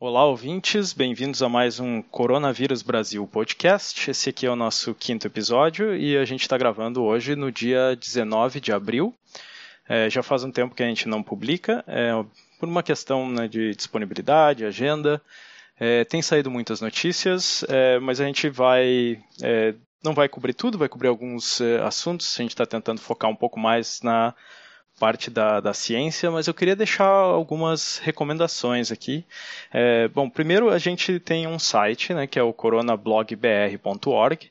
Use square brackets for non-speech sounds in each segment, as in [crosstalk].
Olá, ouvintes, bem-vindos a mais um Coronavírus Brasil podcast. Esse aqui é o nosso quinto episódio e a gente está gravando hoje no dia 19 de abril. É, já faz um tempo que a gente não publica, é, por uma questão né, de disponibilidade, agenda. É, tem saído muitas notícias, é, mas a gente vai é, não vai cobrir tudo, vai cobrir alguns é, assuntos. A gente está tentando focar um pouco mais na parte da, da ciência, mas eu queria deixar algumas recomendações aqui. É, bom, primeiro a gente tem um site, né, que é o coronablogbr.org,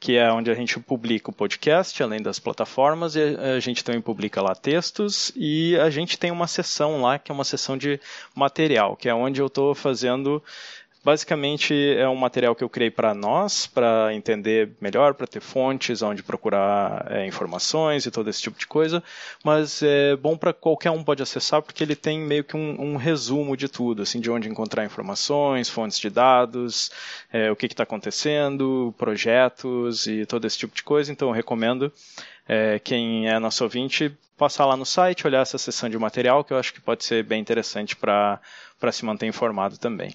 que é onde a gente publica o podcast, além das plataformas, e a gente também publica lá textos, e a gente tem uma seção lá, que é uma seção de material, que é onde eu estou fazendo Basicamente é um material que eu criei para nós, para entender melhor, para ter fontes onde procurar é, informações e todo esse tipo de coisa, mas é bom para qualquer um pode acessar porque ele tem meio que um, um, resumo de tudo, assim, de onde encontrar informações, fontes de dados, é, o que está acontecendo, projetos e todo esse tipo de coisa. Então eu recomendo é, quem é nosso ouvinte passar lá no site, olhar essa seção de material que eu acho que pode ser bem interessante para se manter informado também.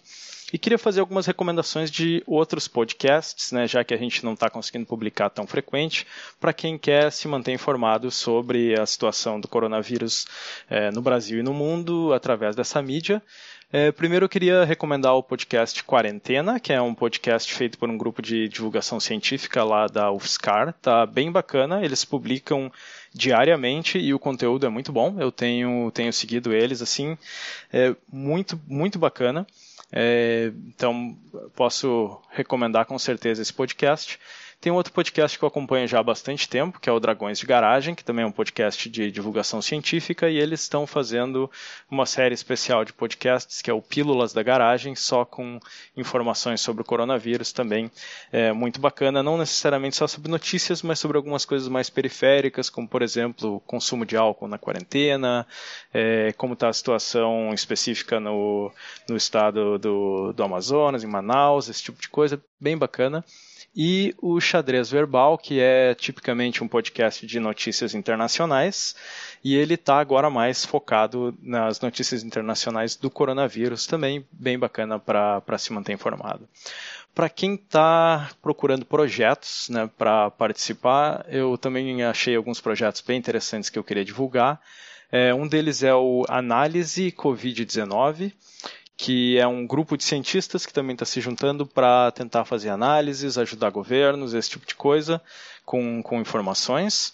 E queria fazer algumas recomendações de outros podcasts, né, já que a gente não está conseguindo publicar tão frequente, para quem quer se manter informado sobre a situação do coronavírus é, no Brasil e no mundo através dessa mídia. É, primeiro eu queria recomendar o podcast Quarentena, que é um podcast feito por um grupo de divulgação científica lá da UFSCar. Tá bem bacana, eles publicam diariamente e o conteúdo é muito bom. Eu tenho, tenho seguido eles assim, é muito, muito bacana. É, então, posso recomendar com certeza esse podcast. Tem um outro podcast que eu acompanho já há bastante tempo, que é o Dragões de Garagem, que também é um podcast de divulgação científica, e eles estão fazendo uma série especial de podcasts, que é o Pílulas da Garagem, só com informações sobre o coronavírus também. É muito bacana, não necessariamente só sobre notícias, mas sobre algumas coisas mais periféricas, como, por exemplo, consumo de álcool na quarentena, é, como está a situação específica no, no estado do, do Amazonas, em Manaus, esse tipo de coisa, bem bacana e o Xadrez Verbal, que é tipicamente um podcast de notícias internacionais, e ele está agora mais focado nas notícias internacionais do coronavírus, também bem bacana para se manter informado. Para quem está procurando projetos né, para participar, eu também achei alguns projetos bem interessantes que eu queria divulgar. É, um deles é o Análise Covid-19 que é um grupo de cientistas que também está se juntando para tentar fazer análises, ajudar governos, esse tipo de coisa, com, com informações.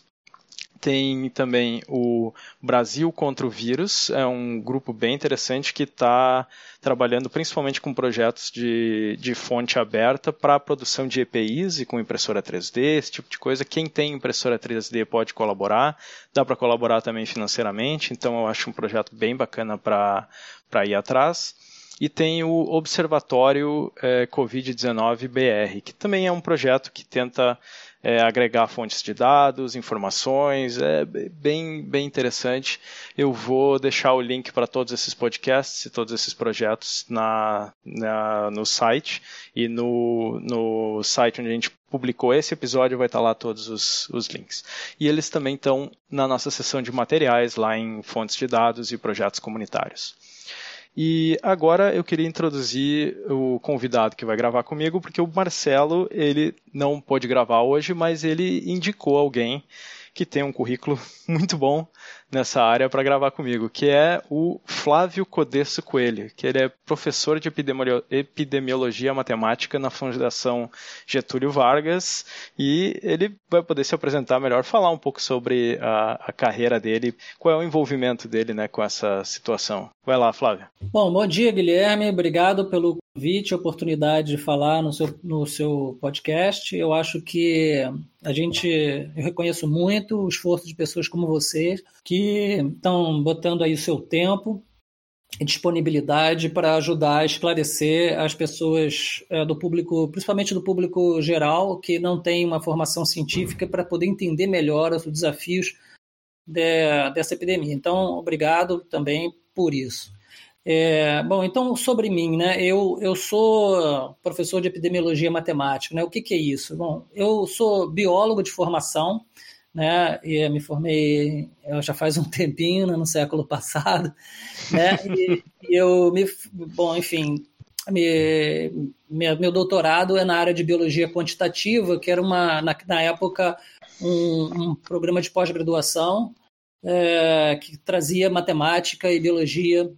Tem também o Brasil contra o Vírus, é um grupo bem interessante que está trabalhando principalmente com projetos de, de fonte aberta para a produção de EPIs e com impressora 3D, esse tipo de coisa. Quem tem impressora 3D pode colaborar, dá para colaborar também financeiramente, então eu acho um projeto bem bacana para ir atrás e tem o Observatório é, Covid-19 BR, que também é um projeto que tenta é, agregar fontes de dados, informações, é bem, bem interessante. Eu vou deixar o link para todos esses podcasts e todos esses projetos na, na, no site e no, no site onde a gente publicou esse episódio vai estar lá todos os, os links. E eles também estão na nossa seção de materiais lá em fontes de dados e projetos comunitários. E agora eu queria introduzir o convidado que vai gravar comigo, porque o Marcelo, ele não pôde gravar hoje, mas ele indicou alguém que tem um currículo [laughs] muito bom nessa área para gravar comigo, que é o Flávio Codesso Coelho, que ele é professor de epidemiologia matemática na Fundação Getúlio Vargas e ele vai poder se apresentar melhor, falar um pouco sobre a, a carreira dele, qual é o envolvimento dele né, com essa situação. Vai lá, Flávio. Bom, bom dia, Guilherme. Obrigado pelo convite, oportunidade de falar no seu, no seu podcast. Eu acho que a gente, eu reconheço muito o esforço de pessoas como você que estão botando aí o seu tempo e disponibilidade para ajudar a esclarecer as pessoas é, do público, principalmente do público geral, que não tem uma formação científica para poder entender melhor os desafios de, dessa epidemia. Então, obrigado também por isso. É, bom, então sobre mim, né? Eu, eu sou professor de epidemiologia matemática, né? O que, que é isso? Bom, eu sou biólogo de formação, né? E me formei já faz um [laughs] tempinho, né, no século passado, né? E eu me, bom, enfim, me, meu doutorado é na área de biologia quantitativa, que era uma na, na época um, um programa de pós-graduação é, que trazia matemática e biologia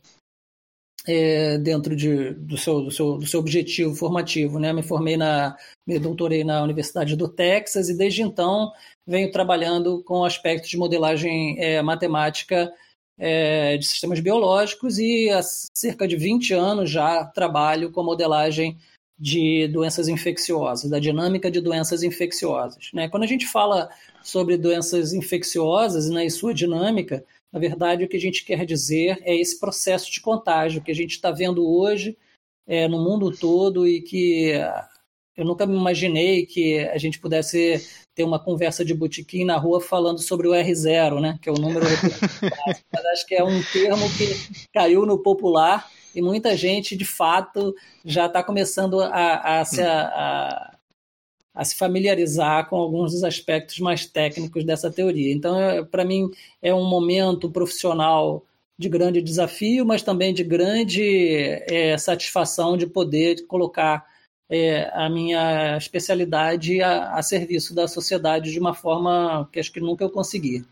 é, dentro de, do, seu, do, seu, do seu objetivo formativo. Né? Me formei na, me doutorei na Universidade do Texas e desde então venho trabalhando com aspectos de modelagem é, matemática é, de sistemas biológicos e há cerca de 20 anos já trabalho com modelagem de doenças infecciosas, da dinâmica de doenças infecciosas. Né? Quando a gente fala sobre doenças infecciosas né, e sua dinâmica, na verdade, o que a gente quer dizer é esse processo de contágio que a gente está vendo hoje é, no mundo todo e que eu nunca me imaginei que a gente pudesse ter uma conversa de botequim na rua falando sobre o R0, né? que é o número. [laughs] Mas acho que é um termo que caiu no popular e muita gente, de fato, já está começando a, a, se, a, a, se familiarizar com alguns dos aspectos mais técnicos dessa teoria. Então, é, para mim, é um momento profissional de grande desafio, mas também de grande é, satisfação de poder colocar é, a minha especialidade a, a, serviço da sociedade de uma forma que acho que nunca eu consegui.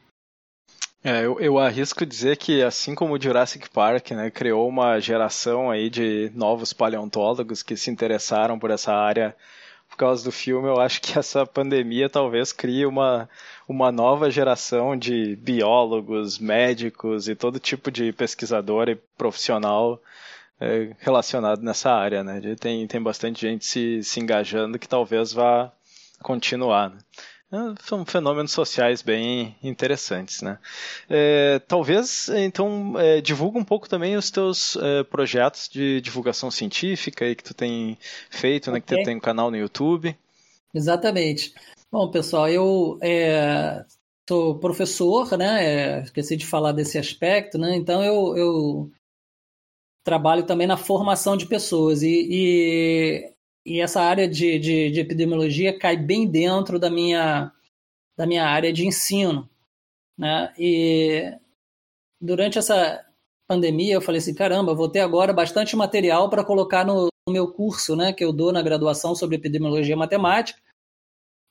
É, eu, eu, arrisco dizer que, assim como o Jurassic Park, né, criou uma geração aí de novos paleontólogos que se interessaram por essa área por causa do filme, eu acho que essa pandemia talvez crie uma, uma nova geração de biólogos, médicos e todo tipo de pesquisador e profissional é, relacionado nessa área, né? Tem, tem bastante gente se, se engajando que talvez vá continuar. Né? É, são fenômenos sociais bem interessantes, né? É, talvez, então, é, divulga um pouco também os teus é, projetos de divulgação científica aí que tu tem feito, okay. né? Que tu tem um canal no YouTube. Exatamente. Bom, pessoal, eu é, sou professor, né? É, esqueci de falar desse aspecto, né? Então, eu, eu trabalho também na formação de pessoas e, e, e essa área de, de, de, epidemiologia cai bem dentro da minha, da minha área de ensino. Né? E durante essa pandemia eu falei assim, caramba, vou ter agora bastante material para colocar no, no, meu curso né, que eu dou na graduação sobre epidemiologia matemática,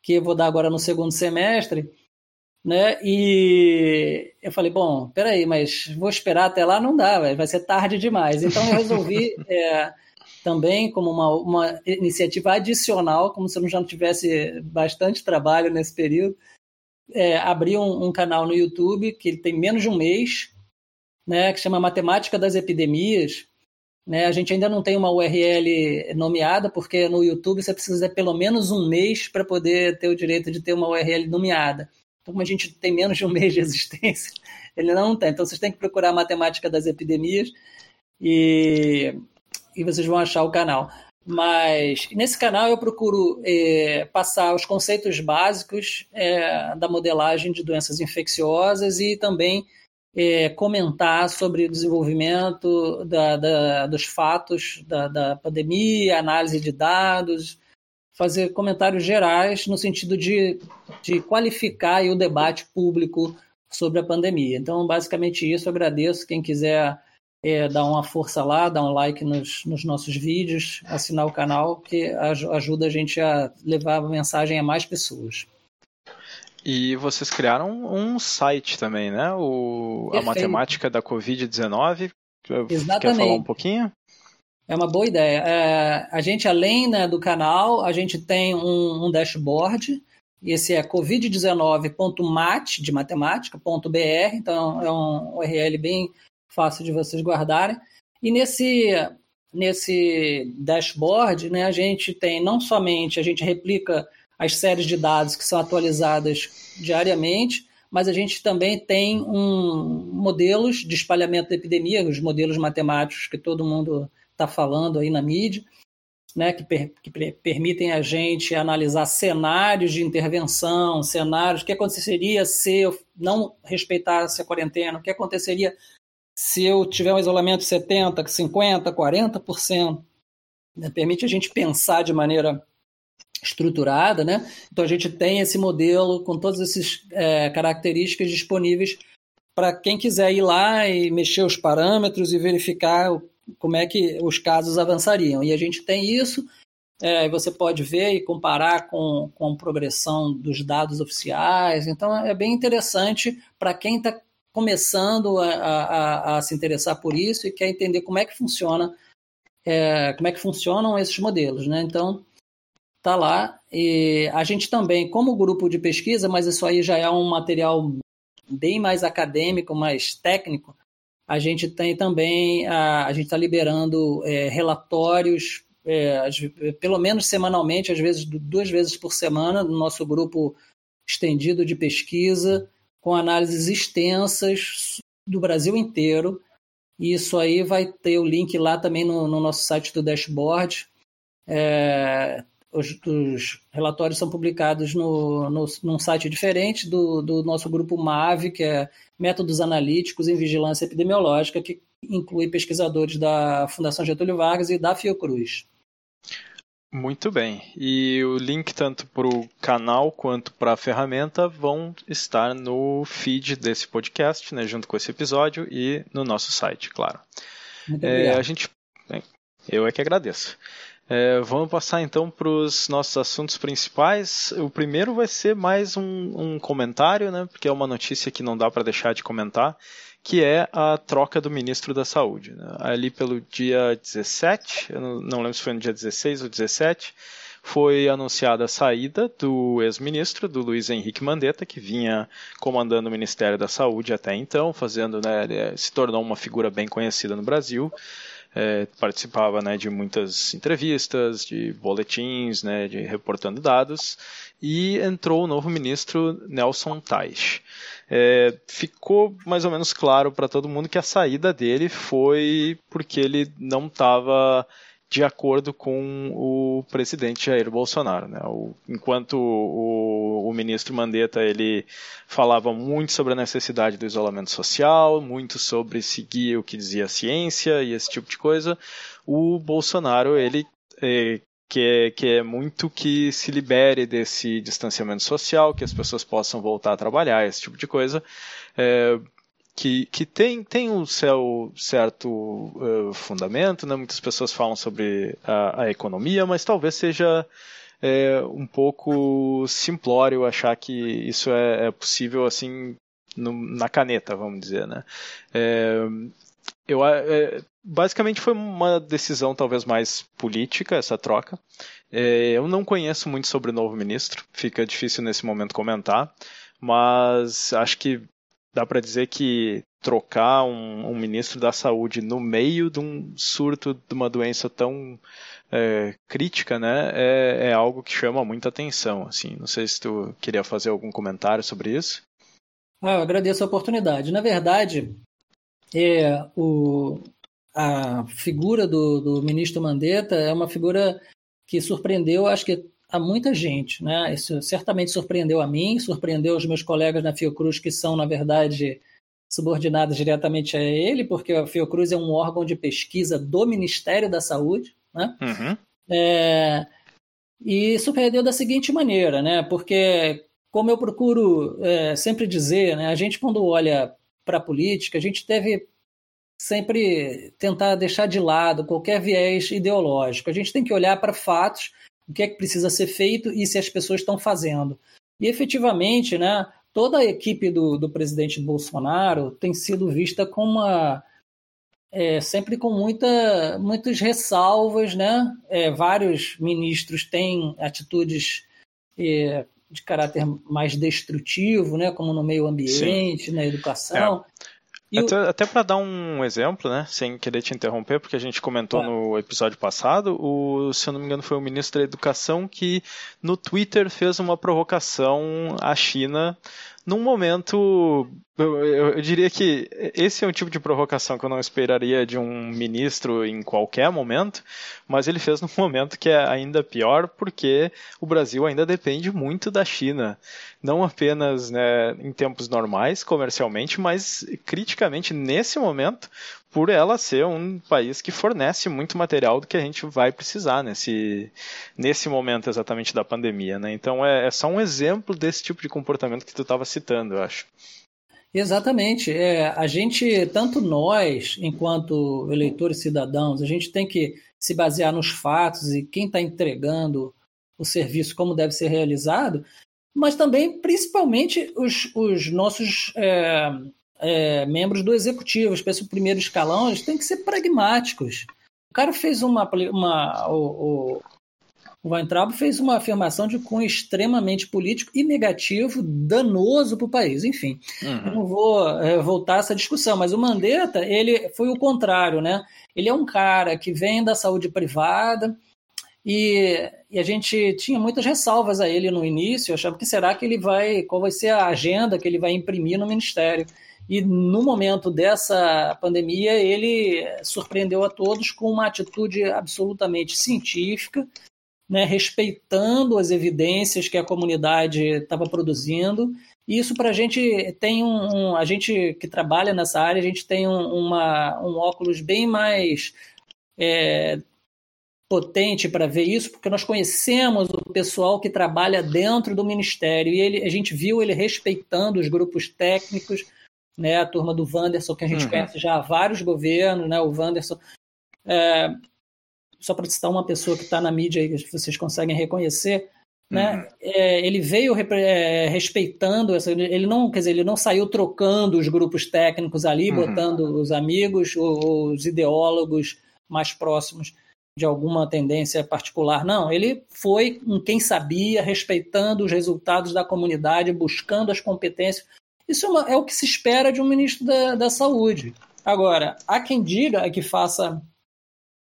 que eu vou dar agora no segundo semestre, né? E eu falei, bom, peraí, mas vou esperar até lá, não dá, vai ser tarde demais. Então eu resolvi [laughs] é, também como uma, uma iniciativa adicional, como se eu já não tivesse bastante trabalho nesse período, é, abrir um, um, canal no YouTube que tem menos de um mês, né? Que chama Matemática das Epidemias. Né? A gente ainda não tem uma URL nomeada, porque no YouTube você precisa de pelo menos um mês para poder ter o direito de ter uma URL nomeada. Como a gente tem menos de um mês de existência, [laughs] ele não tem. Então, vocês têm que procurar a matemática das epidemias e, e vocês vão achar o canal. Mas nesse canal eu procuro é, passar os conceitos básicos é, da modelagem de doenças infecciosas e também é, comentar sobre o desenvolvimento da, da, dos fatos da, da pandemia, análise de dados, fazer comentários gerais no sentido de, de qualificar o debate público sobre a pandemia. Então, basicamente isso, eu agradeço quem quiser é, dar uma força lá, dar um like nos, nos nossos vídeos, assinar o canal, que ajuda a gente a levar a mensagem a mais pessoas. E vocês criaram um site também, né? O, a matemática da Covid-19. Exatamente. Quer falar um pouquinho? É uma boa ideia. É, a gente, além né, do canal, a gente tem um, um dashboard. Esse é covid19.mat, de matemática.br, então é um URL bem fácil de vocês guardarem. E nesse, nesse dashboard, né, a gente tem não somente, a gente replica as séries de dados que são atualizadas diariamente, mas a gente também tem um, modelos de espalhamento da epidemia, os modelos matemáticos que todo mundo está falando aí na mídia, né, que, per, que permitem a gente analisar cenários de intervenção, cenários, o que aconteceria se eu não respeitasse a quarentena, o que aconteceria se eu tiver um isolamento de 70%, 50%, 40%. Né, permite a gente pensar de maneira estruturada, né? Então a gente tem esse modelo com todas essas é, características disponíveis para quem quiser ir lá e mexer os parâmetros e verificar como é que os casos avançariam. E a gente tem isso, é, você pode ver e comparar com, com a progressão dos dados oficiais. Então é bem interessante para quem está começando a, a, a, se interessar por isso e quer entender como é que funciona, é, como é que funcionam esses modelos, né? Então tá lá e a gente também, como grupo de pesquisa, mas isso aí já é um material bem mais acadêmico, mais técnico. A gente tem também a, a gente está liberando é, relatórios, é, pelo menos semanalmente, às vezes duas vezes por semana, no nosso grupo estendido de pesquisa com análises extensas do Brasil inteiro. E isso aí vai ter o link lá também no, no nosso site do dashboard. É, os, os, relatórios são publicados no, no, num site diferente do, do nosso grupo MAVE, que é Métodos Analíticos em Vigilância Epidemiológica, que inclui pesquisadores da Fundação Getúlio Vargas e da Fiocruz. Muito bem. E o link tanto para o canal quanto para a ferramenta vão estar no feed desse podcast, né, junto com esse episódio e no nosso site, claro. É, a gente, eu é que agradeço. É, vamos passar então para os nossos assuntos principais. O primeiro vai ser mais um, um comentário, né, porque é uma notícia que não dá para deixar de comentar que é a troca do ministro da Saúde. Né? Ali pelo dia 17, eu não lembro se foi no dia 16 ou 17, foi anunciada a saída do ex-ministro, do Luiz Henrique Mandetta, que vinha comandando o Ministério da Saúde até então, fazendo, né, se tornou uma figura bem conhecida no Brasil. É, participava né, de muitas entrevistas, de boletins, né, de reportando dados, e entrou o novo ministro Nelson Teich. É, ficou mais ou menos claro para todo mundo que a saída dele foi porque ele não estava de acordo com o presidente Jair Bolsonaro. Né? O, enquanto o, o, ministro Mandetta ele falava muito sobre a necessidade do isolamento social, muito sobre seguir o que dizia a ciência e esse tipo de coisa, o Bolsonaro ele é, que é, é muito que se libere desse distanciamento social, que as pessoas possam voltar a trabalhar, esse tipo de coisa. É, que, que tem, tem um seu certo uh, fundamento, né? muitas pessoas falam sobre a, a economia, mas talvez seja é, um pouco simplório achar que isso é, é possível assim no, na caneta, vamos dizer. Né? É, eu, basicamente foi uma decisão talvez mais política essa troca. Eu não conheço muito sobre o novo ministro, fica difícil nesse momento comentar, mas acho que dá para dizer que trocar um, um, ministro da saúde no meio de um surto de uma doença tão é, crítica, né, é, é, algo que chama muita atenção. Assim, não sei se tu queria fazer algum comentário sobre isso. Ah, eu agradeço a oportunidade. Na verdade, é, o, a figura do, do ministro Mandetta é uma figura que surpreendeu, acho que a muita gente, né? Isso certamente surpreendeu a mim, surpreendeu os meus colegas na Fiocruz, que são, na verdade, subordinados diretamente a ele, porque a Fiocruz é um órgão de pesquisa do Ministério da Saúde, né? Uhum. É, e surpreendeu da seguinte maneira, né? Porque, como eu procuro é, sempre dizer, né? A gente, quando olha para a política, a gente deve sempre tentar deixar de lado qualquer viés ideológico. A gente tem que olhar para fatos, o que é que precisa ser feito e se as pessoas estão fazendo. E efetivamente, né, toda a equipe do, do presidente Bolsonaro tem sido vista com uma. É, sempre com muita, muitas ressalvas, né? É, vários ministros têm atitudes é, de caráter mais destrutivo, né? Como no meio ambiente, Sim. na educação. É. Até, o... até para dar um exemplo, né, sem querer te interromper, porque a gente comentou no episódio passado, o, se eu não me engano foi o ministro da Educação que no Twitter fez uma provocação à China num momento eu, eu, eu, diria que esse é um tipo de provocação que eu não esperaria de um ministro em qualquer momento, mas ele fez num [laughs] momento que é ainda pior, porque o Brasil ainda depende muito da China. Não apenas né, em tempos normais, comercialmente, mas criticamente nesse momento, por ela ser um país que fornece muito material do que a gente vai precisar nesse, nesse momento exatamente da pandemia. Né? Então é, é só um exemplo desse tipo de comportamento que tu estava citando, eu acho. Exatamente. É, a gente, tanto nós, enquanto eleitores cidadãos, a gente tem que se basear nos fatos e quem está entregando o serviço como deve ser realizado, mas também, principalmente, os, os nossos é, é, membros do executivo, espécie do primeiro escalão, eles têm que ser pragmáticos. O cara fez uma. uma o, o, o Weintraub fez uma afirmação de cunho extremamente político e negativo, danoso para o país. Enfim, uhum. eu não vou é, voltar a essa discussão, mas o Mandetta, ele foi o contrário, né? Ele é um cara que vem da saúde privada, e, e, a gente tinha muitas ressalvas a ele no início, achava que será que ele vai, qual vai ser a agenda que ele vai imprimir no ministério. E no momento dessa pandemia, ele surpreendeu a todos com uma atitude absolutamente científica, né, respeitando as evidências que a comunidade estava produzindo. E isso para a gente tem um, um, A gente que trabalha nessa área, a gente tem um, uma, um óculos bem mais é, potente para ver isso, porque nós conhecemos o pessoal que trabalha dentro do ministério e ele, a gente viu ele respeitando os grupos técnicos né, a turma do Wanderson, que a gente uhum. conhece já há vários governos, né, o Wanderson. É, só para citar uma pessoa que está na mídia aí, que vocês conseguem reconhecer, né, uhum. é, ele veio é, respeitando, essa, ele não, quer dizer, ele não saiu trocando os grupos técnicos ali, uhum. botando os amigos, os ideólogos mais próximos de alguma tendência particular. Não, ele foi com quem sabia, respeitando os resultados da comunidade, buscando as competências. Isso é, uma, é o que se espera de um ministro da, da Saúde. Agora, há quem diga que faça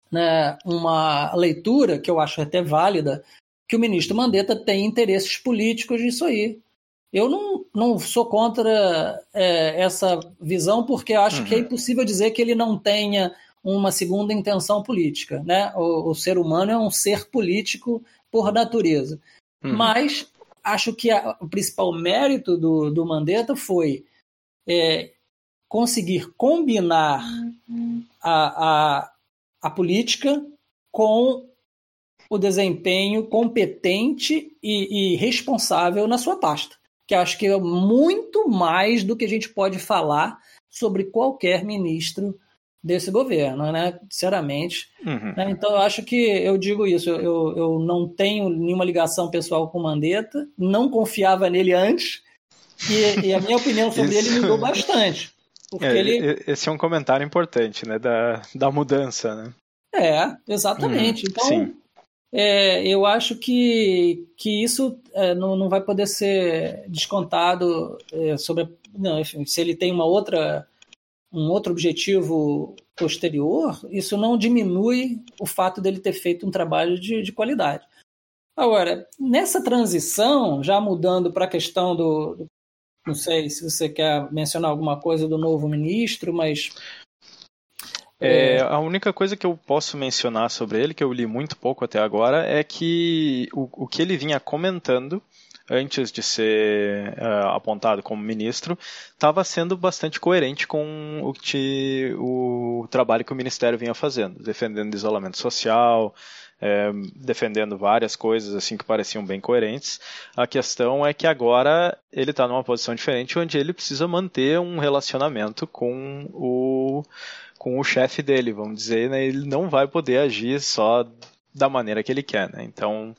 né, uma leitura, que eu acho até válida, que o ministro Mandetta tem interesses políticos nisso aí. Eu não, não sou contra é, essa visão, porque acho uhum. que é uhum. impossível dizer que ele não tenha uma segunda intenção política. Né? O, o ser humano é um ser político por natureza. Uhum. Mas acho que a, o principal mérito do, do Mandetta foi é, conseguir combinar a, a, a política com o desempenho competente e, e, responsável na sua pasta. Que acho que é muito mais do que a gente pode falar sobre qualquer ministro desse governo, né? Sinceramente. Uhum. Né? Então, eu acho que eu digo isso. Eu, eu não tenho nenhuma ligação pessoal com o Mandetta, não confiava nele antes, e, e a minha opinião sobre ele mudou bastante. Porque é, ele... Esse é um comentário importante, né? Da, da mudança, né? É, exatamente. Uhum. Então, Sim. É, eu acho que, que isso é, não, não vai poder ser descontado é, sobre. Não, enfim, se ele tem uma outra um outro objetivo posterior, isso não diminui o fato dele ter feito um trabalho de, de qualidade. Agora, nessa transição, já mudando para a questão do, do, Não sei se você quer mencionar alguma coisa do novo ministro, mas. É, a única coisa que eu posso mencionar sobre ele, que eu li muito pouco até agora, é que o, o que ele vinha comentando antes de ser uh, apontado como ministro, estava sendo bastante coerente com o, que, o trabalho que o ministério vinha fazendo, defendendo isolamento social, é, defendendo várias coisas assim que pareciam bem coerentes. A questão é que agora ele está numa posição diferente, onde ele precisa manter um relacionamento com o com o chefe dele, vamos dizer, né? Ele não vai poder agir só da maneira que ele quer, né? Então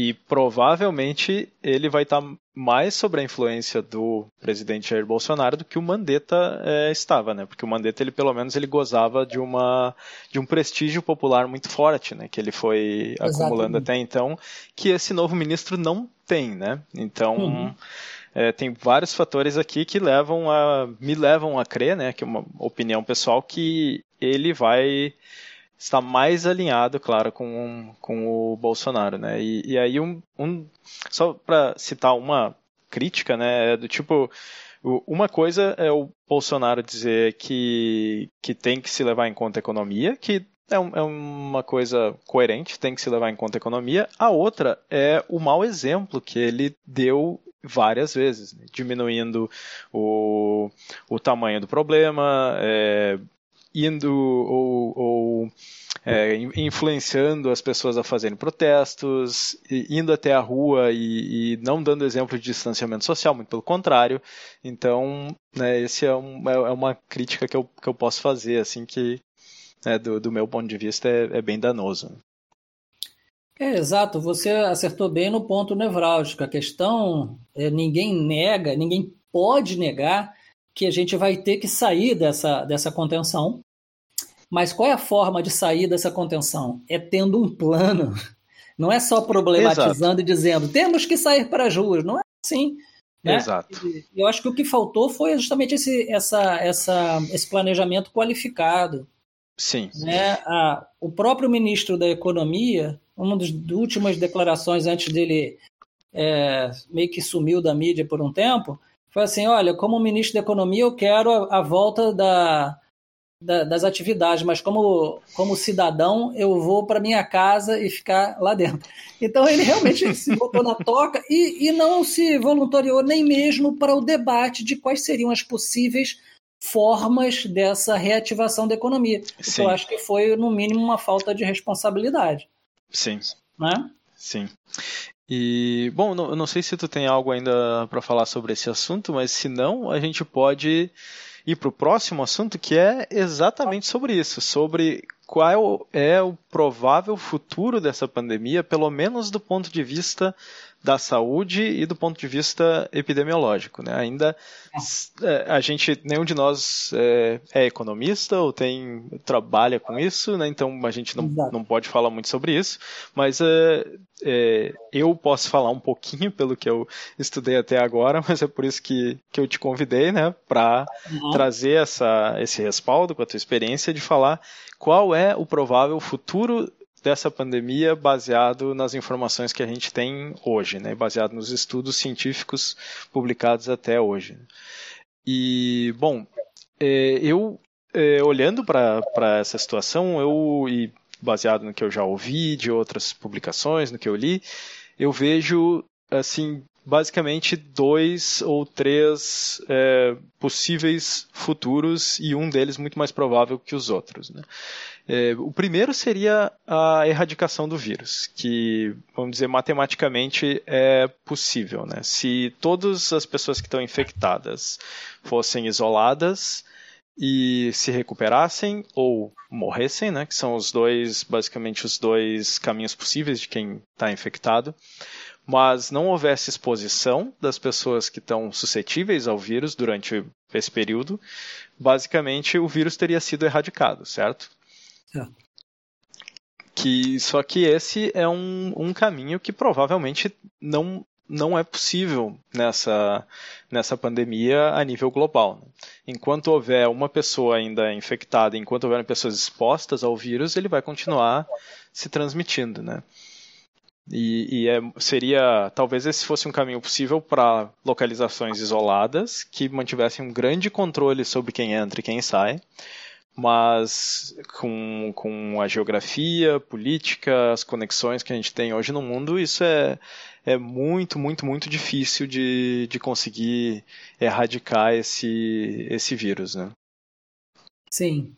e provavelmente ele vai estar mais sobre a influência do presidente Jair Bolsonaro do que o Mandetta é, estava, né? Porque o Mandetta, ele pelo menos ele gozava de uma de um prestígio popular muito forte, né? Que ele foi Exatamente. acumulando até então, que esse novo ministro não tem, né? Então uhum. é, tem vários fatores aqui que levam a me levam a crer, né? Que é uma opinião pessoal que ele vai está mais alinhado, claro, com, com o Bolsonaro, né? E, e aí um, um só para citar uma crítica, né, é do tipo uma coisa é o Bolsonaro dizer que, que tem que se levar em conta a economia, que é, um, é, uma coisa coerente, tem que se levar em conta a economia. A outra é o mau exemplo que ele deu várias vezes, né? diminuindo o, o tamanho do problema, é, indo ou, ou é, influenciando as pessoas a fazerem protestos, indo até a rua e, e, não dando exemplo de distanciamento social, muito pelo contrário. Então, né, esse é, um, é, é uma crítica que eu, que eu posso fazer, assim, que né, do, do, meu ponto de vista é, é bem danoso. É, exato, você acertou bem no ponto nevrálgico. A questão é ninguém nega, ninguém pode negar que a gente vai ter que sair dessa, dessa contenção. Mas qual é a forma de sair dessa contenção? É tendo um plano. [laughs] Não é só problematizando Exato. e dizendo temos que sair para as ruas. Não é assim. Né? Exato. E, eu acho que o que faltou foi justamente esse, essa, essa, esse planejamento qualificado. Sim. Né? A, o próprio ministro da Economia, uma das últimas declarações antes dele é, meio que sumiu da mídia por um tempo, foi assim: olha, como ministro da Economia, eu quero a, a volta da, da, das atividades, mas como, como cidadão, eu vou para minha casa e ficar lá dentro. Então ele realmente [laughs] se botou na toca e, e não se voluntariou nem mesmo para o debate de quais seriam as possíveis formas dessa reativação da economia. Sim. Eu acho que foi, no mínimo, uma falta de responsabilidade. Sim. Né? Sim. E, bom, não, eu não sei se tu tem algo ainda para falar sobre esse assunto, mas se não, a gente pode ir para o próximo assunto, que é exatamente sobre isso, sobre qual é o provável futuro dessa pandemia, pelo menos do ponto de vista da saúde e do ponto de vista epidemiológico. Né? Ainda é, a gente, nenhum de nós é, é, economista ou tem trabalha com isso, né? então a gente não, não pode falar muito sobre isso, mas é, é, eu posso falar um pouquinho pelo que eu estudei até agora, [laughs] mas é por isso que, que eu te convidei né? para uhum. trazer essa, esse respaldo com a tua experiência de falar qual é o provável futuro dessa pandemia baseado nas informações que a gente tem hoje, né? baseado nos estudos científicos publicados até hoje. E, bom, é, eu, é, olhando para essa situação, eu, e baseado no que eu já ouvi de outras publicações, no que eu li, eu vejo, assim, basicamente dois ou três é, possíveis futuros e um deles muito mais provável que os outros. Né? É, o primeiro seria a erradicação do vírus, que, vamos dizer, matematicamente é possível. Né? Se todas as pessoas que estão infectadas fossem isoladas e se recuperassem ou morressem, né? que são os dois, basicamente, os dois caminhos possíveis de quem está infectado, mas não houvesse exposição das pessoas que estão suscetíveis ao vírus durante esse período, basicamente o vírus teria sido erradicado, certo? É. Que, só que esse é um, um caminho que provavelmente não, não é possível nessa, nessa pandemia a nível global. Né? Enquanto houver uma pessoa ainda infectada, enquanto houver pessoas expostas ao vírus, ele vai continuar se transmitindo. Né? E, e é, seria, talvez esse fosse um caminho possível para localizações isoladas, que mantivessem um grande controle sobre quem entra e quem sai, mas com, com a geografia, política, as conexões que a gente tem hoje no mundo, isso é, é muito, muito, muito difícil de, de conseguir erradicar esse, esse vírus, né? Sim.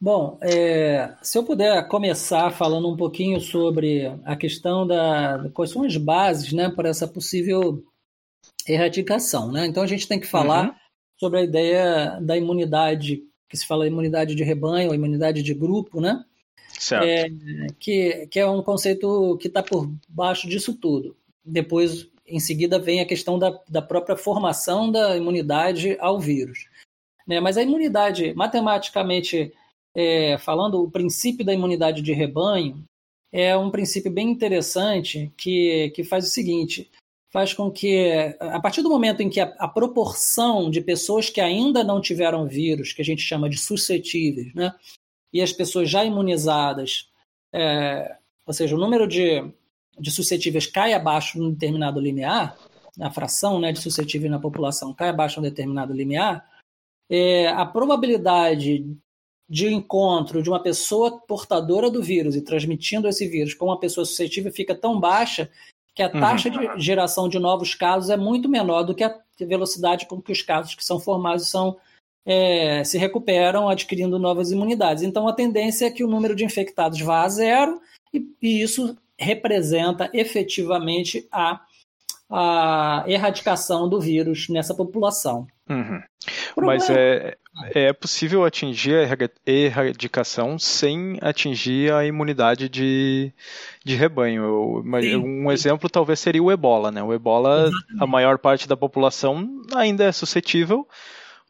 Bom, é, se eu puder começar falando um pouquinho sobre a questão da quais são as bases, né, para essa possível erradicação, né? Então a gente tem que falar uhum. sobre a ideia da imunidade que se fala imunidade de rebanho, imunidade de grupo, né? Certo. É, que, que é um conceito que está por baixo disso tudo. Depois, em seguida, vem a questão da, da própria formação da imunidade ao vírus. Né? Mas a imunidade, matematicamente é, falando, o princípio da imunidade de rebanho é um princípio bem interessante que, que faz o seguinte: faz com que, a partir do momento em que a, a, proporção de pessoas que ainda não tiveram vírus, que a gente chama de suscetíveis, né, e as pessoas já imunizadas, é, ou seja, o número de, de suscetíveis cai abaixo de um determinado limiar, a fração né, de suscetíveis na população cai abaixo de um determinado limiar, é, a probabilidade de encontro de uma pessoa portadora do vírus e transmitindo esse vírus com uma pessoa suscetível fica tão baixa que a taxa uhum. de geração de novos casos é muito menor do que a velocidade com que os casos que são formados são é, se recuperam adquirindo novas imunidades. Então, a tendência é que o número de infectados vá a zero e, e isso representa efetivamente a, a erradicação do vírus nessa população. Uhum. Mas é, é possível atingir a erradicação sem atingir a imunidade de, de rebanho. Sim, um sim. exemplo talvez seria o ebola. Né? O ebola, Exatamente. a maior parte da população ainda é suscetível,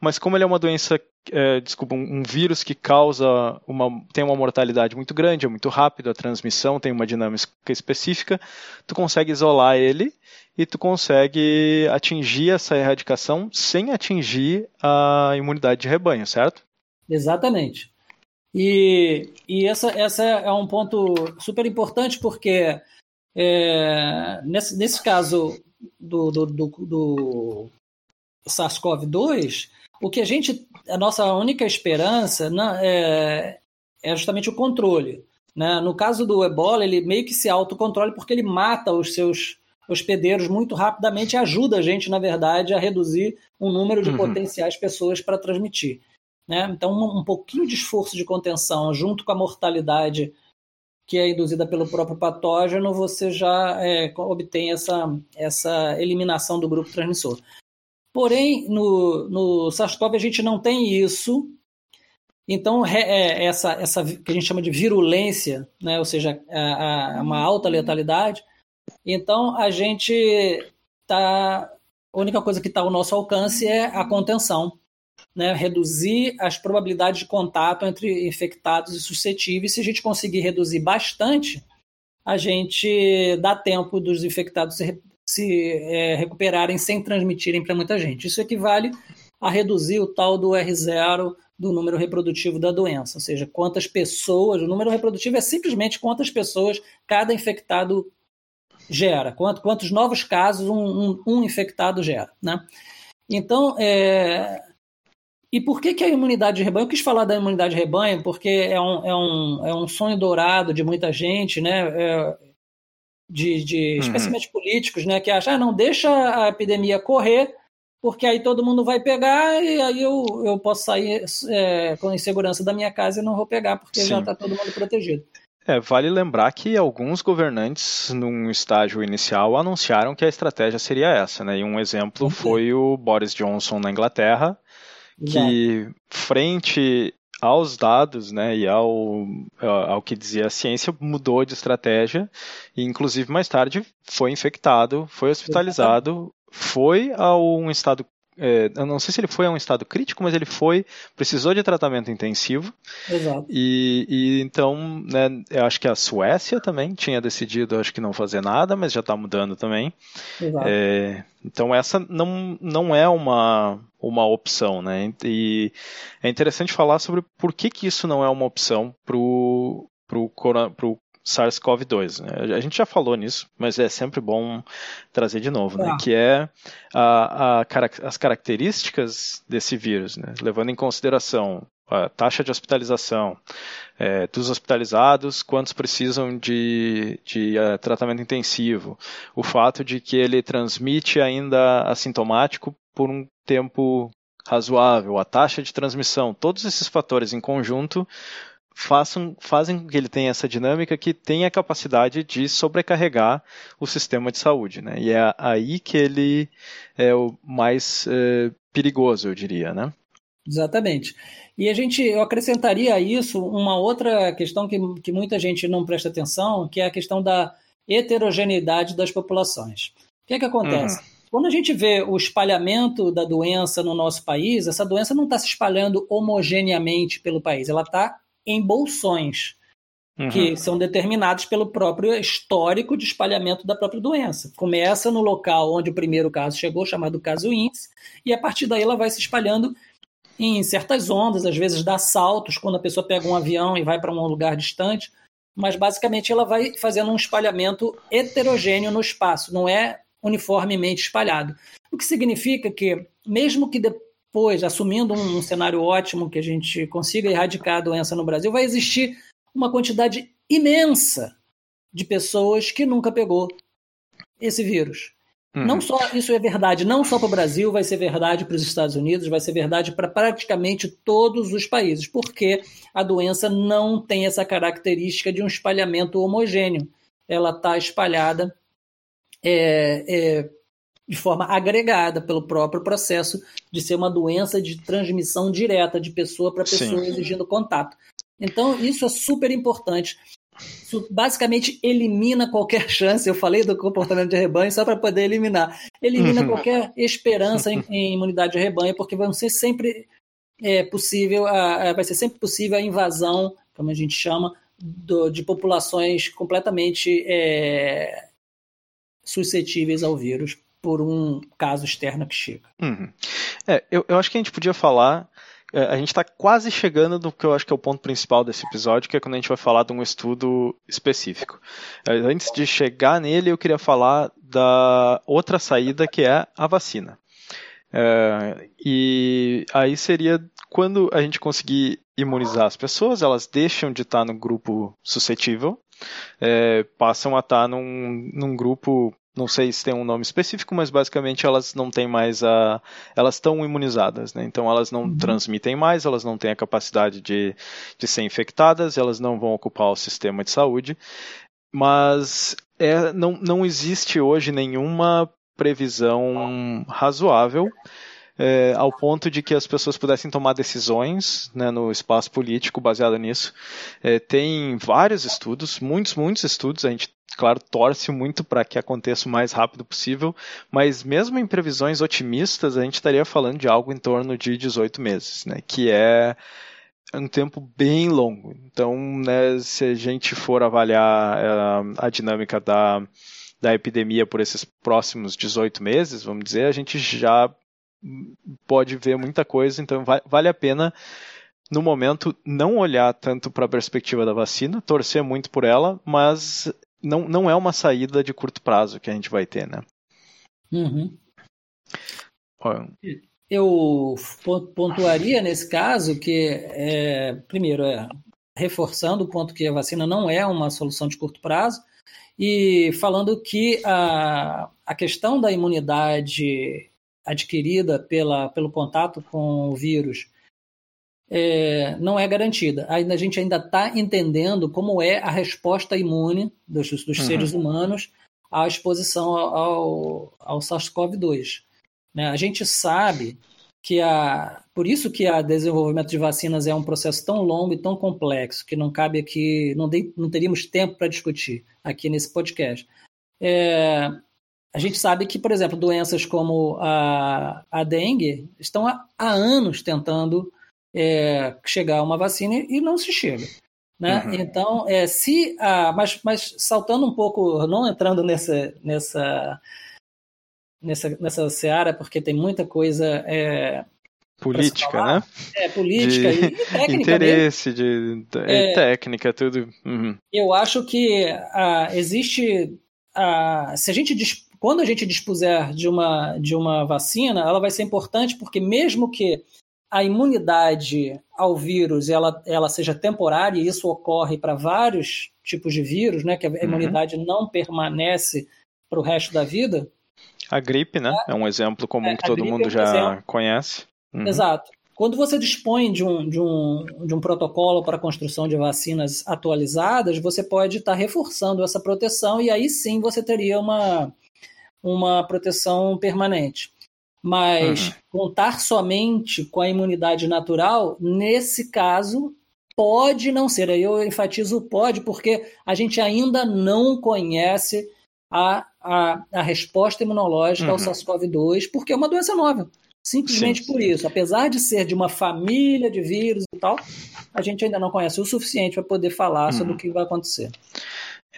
mas como ele é uma doença, é, desculpa, um, um, vírus que causa uma, tem uma mortalidade muito grande, é muito rápido a transmissão, tem uma dinâmica específica, tu consegue isolar ele e tu consegue atingir essa erradicação sem atingir a imunidade de rebanho, certo? Exatamente. E, e essa, essa é um ponto super importante porque é, nesse, nesse caso do, do, do, do SARS-CoV-2, o que a gente, a nossa única esperança né, é, é justamente o controle. Né? No caso do ebola, ele meio que se autocontrola porque ele mata os seus hospedeiros muito rapidamente ajuda a gente, na verdade, a reduzir o número de uhum. potenciais pessoas para transmitir. Né? Então, um, um pouquinho de esforço de contenção junto com a mortalidade que é induzida pelo próprio patógeno, você já é, obtém essa, essa eliminação do grupo transmissor. Porém, no, no SARS-CoV a gente não tem isso. Então, é, essa, essa que a gente chama de virulência, né, ou seja, a, a, uma alta letalidade, então a gente está. A única coisa que está ao nosso alcance é a contenção, né, reduzir as probabilidades de contato entre infectados e suscetíveis. Se a gente conseguir reduzir bastante, a gente dá tempo dos infectados se é, recuperarem sem transmitirem para muita gente. Isso equivale a reduzir o tal do R0 do número reprodutivo da doença, ou seja, quantas pessoas, o número reprodutivo é simplesmente quantas pessoas cada infectado gera, quantos, quantos novos casos um, um, um infectado gera. Né? Então, é... e por que, que a imunidade de rebanho? Eu quis falar da imunidade de rebanho porque é um, é um, é um sonho dourado de muita gente, né? É de, de uhum. especialmente políticos, né, que acham, ah, não, deixa a epidemia correr, porque aí todo mundo vai pegar e aí eu, eu posso sair é, com insegurança da minha casa e não vou pegar, porque Sim. já está todo mundo protegido. É, vale lembrar que alguns governantes, num estágio inicial, anunciaram que a estratégia seria essa, né? E um exemplo foi o Boris Johnson na Inglaterra, que frente aos dados né, e ao, ao que dizia a ciência, mudou de estratégia e, inclusive, mais tarde foi infectado, foi hospitalizado, foi a um estado é, eu não sei se ele foi a um estado crítico, mas ele foi, precisou de tratamento intensivo. Exato. E, e então, né, eu acho que a Suécia também tinha decidido, acho que não fazer nada, mas já está mudando também. Exato. É, então essa não, não é uma, uma opção, né? E é interessante falar sobre por que, que isso não é uma opção para o pro, SARS-CoV-2. Né? A gente já falou nisso, mas é sempre bom trazer de novo, né? É. que é a, a, as características desse vírus, né? levando em consideração a taxa de hospitalização é, dos hospitalizados, quantos precisam de, de uh, tratamento intensivo, o fato de que ele transmite ainda assintomático por um tempo razoável, a taxa de transmissão, todos esses fatores em conjunto façam, fazem com que ele tenha essa dinâmica que tenha a capacidade de sobrecarregar o sistema de saúde. Né? E é aí que ele é o mais é, perigoso, eu diria. Né? Exatamente. E a gente, eu acrescentaria a isso uma outra questão que, que muita gente não presta atenção, que é a questão da heterogeneidade das populações. O que é que acontece? Uhum. Quando a gente vê o espalhamento da doença no nosso país, essa doença não está se espalhando homogeneamente pelo país, ela está em bolsões, uhum. que são determinados pelo próprio histórico de espalhamento da própria doença. Começa no local onde o primeiro caso chegou, chamado caso índice, e a partir daí ela vai se espalhando em certas ondas, às vezes dá saltos quando a pessoa pega um avião e vai para um lugar distante, mas basicamente ela vai fazendo um espalhamento heterogêneo no espaço, não é uniformemente espalhado. O que significa que, mesmo que depois, assumindo um, um cenário ótimo que a gente consiga erradicar a doença no Brasil, vai existir uma quantidade imensa de pessoas que nunca pegou esse vírus. Uhum. Não só isso é verdade, não só para o Brasil, vai ser verdade para os Estados Unidos, vai ser verdade para praticamente todos os países, porque a doença não tem essa característica de um espalhamento homogêneo. Ela está espalhada é, é, de forma agregada pelo próprio processo de ser uma doença de transmissão direta de pessoa para pessoa Sim. exigindo contato. Então, isso é super importante. Isso basicamente elimina qualquer [laughs] chance. Eu falei do comportamento de rebanho só para poder eliminar. Elimina uhum. qualquer esperança em, em, imunidade de rebanho, porque vai ser sempre é, possível, a, a, vai ser sempre possível a invasão, como a gente chama, do, de populações completamente é, suscetíveis ao vírus por um caso externo que chega. Uhum. É, eu, eu acho que a gente podia falar é, a gente está quase chegando no que eu acho que é o ponto principal desse episódio, que é quando a gente vai falar de um estudo específico. É, antes de chegar nele, eu queria falar da outra saída, que é a vacina. É, e aí seria quando a gente conseguir imunizar as pessoas, elas deixam de estar no grupo suscetível, passam a estar num, num grupo não sei se tem um nome específico, mas basicamente elas não têm mais a. Elas estão imunizadas, né? Então elas não uhum. transmitem mais, elas não têm a capacidade de, de ser infectadas, elas não vão ocupar o sistema de saúde. Mas é, não, não existe hoje nenhuma previsão razoável é, ao ponto de que as pessoas pudessem tomar decisões né, no espaço político baseado nisso. É, tem vários estudos, muitos, muitos estudos, a gente claro, torce muito para que aconteça o mais rápido possível, mas mesmo em previsões otimistas, a gente estaria falando de algo em torno de 18 meses, né, que é um tempo bem longo. Então, né, se a gente for avaliar uh, a dinâmica da, da epidemia por esses próximos 18 meses, vamos dizer, a gente já pode ver muita coisa, então vale a pena no momento não olhar tanto para a perspectiva da vacina, torcer muito por ela, mas não, não é uma saída de curto prazo que a gente vai ter, né? Uhum. Eu pontuaria nesse caso que, é, primeiro, é, reforçando o ponto que a vacina não é uma solução de curto prazo, e falando que a, a questão da imunidade adquirida pela, pelo contato com o vírus é, não é garantida. Ainda, a gente ainda está entendendo como é a resposta imune dos, dos uhum. seres humanos à exposição ao, ao SARS-CoV-2. Né? A gente sabe que a, por isso que o desenvolvimento de vacinas é um processo tão longo e tão complexo que não cabe aqui, não, de, não teríamos tempo para discutir aqui nesse podcast. É, a gente sabe que, por exemplo, doenças como a, a dengue estão há, há anos tentando é, chegar a uma vacina e não se chega. Né? Uhum. Então, é, se a, mas, mas saltando um pouco, não entrando nessa, nessa, nessa, nessa seara, porque tem muita coisa. É, política, né? É, política de, e, técnica. Interesse, de, de é, técnica, tudo. Uhum. Eu acho que a, existe. A, se a gente quando a gente dispuser de uma, de uma vacina, ela vai ser importante porque mesmo que a imunidade ao vírus ela, ela seja temporária, e isso ocorre para vários tipos de vírus, né, que a uhum. imunidade não permanece para o resto da vida. A gripe, né? É, é um exemplo comum é, que todo mundo é um já exemplo. conhece. Uhum. Exato. Quando você dispõe de um, de, um, de um protocolo para a construção de vacinas atualizadas, você pode estar tá reforçando essa proteção e aí sim você teria uma, uma proteção permanente. Mas uhum. contar somente com a imunidade natural, nesse caso, pode não ser. Aí eu enfatizo pode, porque a gente ainda não conhece a, a, a resposta imunológica uhum. ao SARS-CoV-2, porque é uma doença nova. Simplesmente sim, por sim. isso. Apesar de ser de uma família de vírus e tal, a gente ainda não conhece o suficiente para poder falar uhum. sobre o que vai acontecer.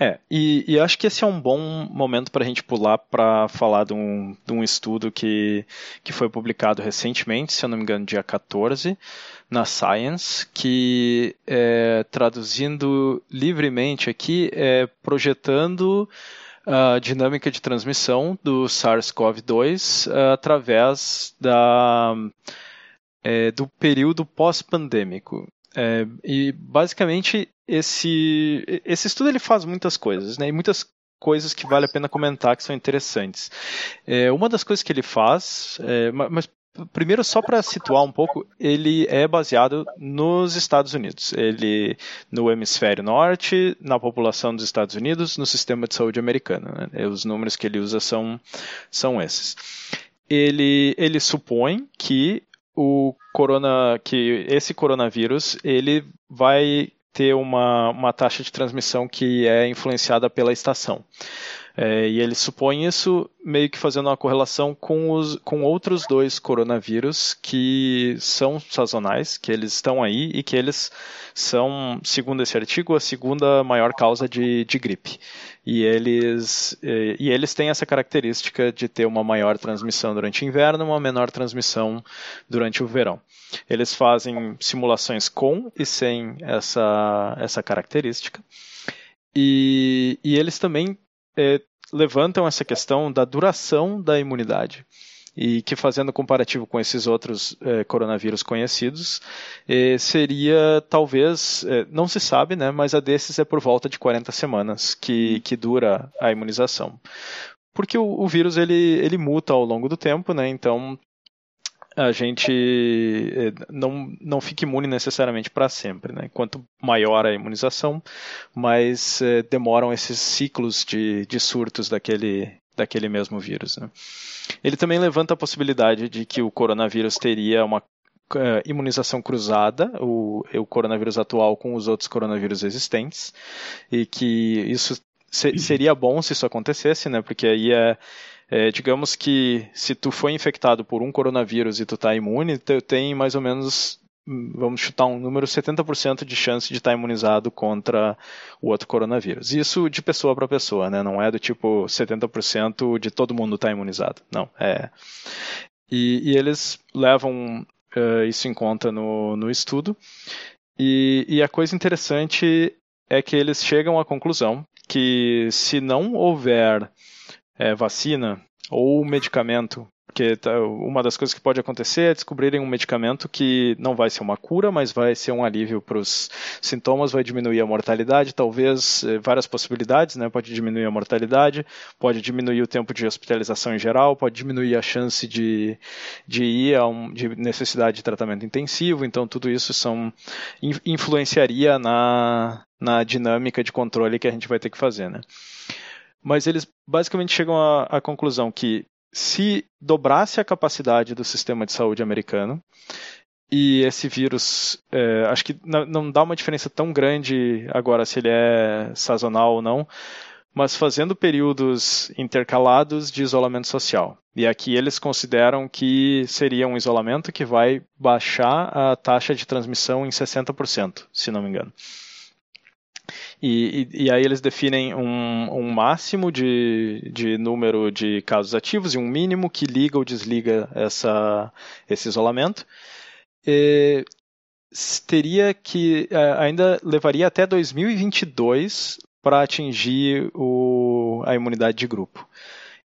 É, e, e, acho que esse é um bom momento para a gente pular para falar de um, de um estudo que, que foi publicado recentemente, se eu não me engano, dia 14, na Science, que é, traduzindo livremente aqui, é projetando a dinâmica de transmissão do SARS-CoV-2 uh, através da, é, do período pós-pandêmico. É, e basicamente esse, esse estudo ele faz muitas coisas, né? E muitas coisas que vale a pena comentar que são interessantes. É, uma das coisas que ele faz, é, mas primeiro só para situar um pouco, ele é baseado nos Estados Unidos. Ele no hemisfério norte, na população dos Estados Unidos, no sistema de saúde americano. Né? Os números que ele usa são, são esses. Ele, ele supõe que o corona, que esse coronavírus ele vai ter uma, uma taxa de transmissão que é influenciada pela estação. É, e ele supõe isso meio que fazendo uma correlação com, os, com outros dois coronavírus que são sazonais, que eles estão aí e que eles são, segundo esse artigo, a segunda maior causa de, de gripe. E eles, e, e eles têm essa característica de ter uma maior transmissão durante o inverno, uma menor transmissão durante o verão. Eles fazem simulações com e sem essa, essa característica. E, e, eles também é, levantam essa questão da duração da imunidade e que fazendo comparativo com esses outros é, coronavírus conhecidos, é, seria talvez, é, não se sabe, né, mas a desses é por volta de 40 semanas que, que dura a imunização. Porque o, o vírus ele, ele muta ao longo do tempo, né, então a gente eh, não, não fica imune necessariamente para sempre. Né? Quanto maior a imunização, mais eh, demoram esses ciclos de, de surtos daquele, daquele mesmo vírus. Né? Ele também levanta a possibilidade de que o coronavírus teria uma uh, imunização cruzada, o, o coronavírus atual com os outros coronavírus existentes, e que isso se, seria bom se isso acontecesse, né? porque aí é é, digamos que se tu foi infectado por um coronavírus e tu está imune, tu tem mais ou menos, vamos chutar um número, 70% de chance de estar tá imunizado contra o outro coronavírus. Isso de pessoa para pessoa, né? Não é do tipo 70% de todo mundo tá imunizado. Não, é. E, e eles levam uh, isso em conta no, no estudo. E, e a coisa interessante é que eles chegam à conclusão que se não houver é, vacina ou medicamento. Porque tá, uma das coisas que pode acontecer é descobrirem um medicamento que não vai ser uma cura, mas vai ser um alívio para os sintomas, vai diminuir a mortalidade, talvez é, várias possibilidades, né? Pode diminuir a mortalidade, pode diminuir o tempo de hospitalização em geral, pode diminuir a chance de, de ir a um, de necessidade de tratamento intensivo. Então tudo isso são influenciaria na, na dinâmica de controle que a gente vai ter que fazer, né? Mas eles basicamente chegam à, à conclusão que se dobrasse a capacidade do sistema de saúde americano, e esse vírus, é, acho que não, dá uma diferença tão grande agora se ele é sazonal ou não, mas fazendo períodos intercalados de isolamento social. E aqui eles consideram que seria um isolamento que vai baixar a taxa de transmissão em 60%, se não me engano. E, e, e, aí eles definem um, um máximo de, de número de casos ativos e um mínimo que liga ou desliga essa, esse isolamento. E teria que é, ainda levaria até 2022 para atingir o, a imunidade de grupo.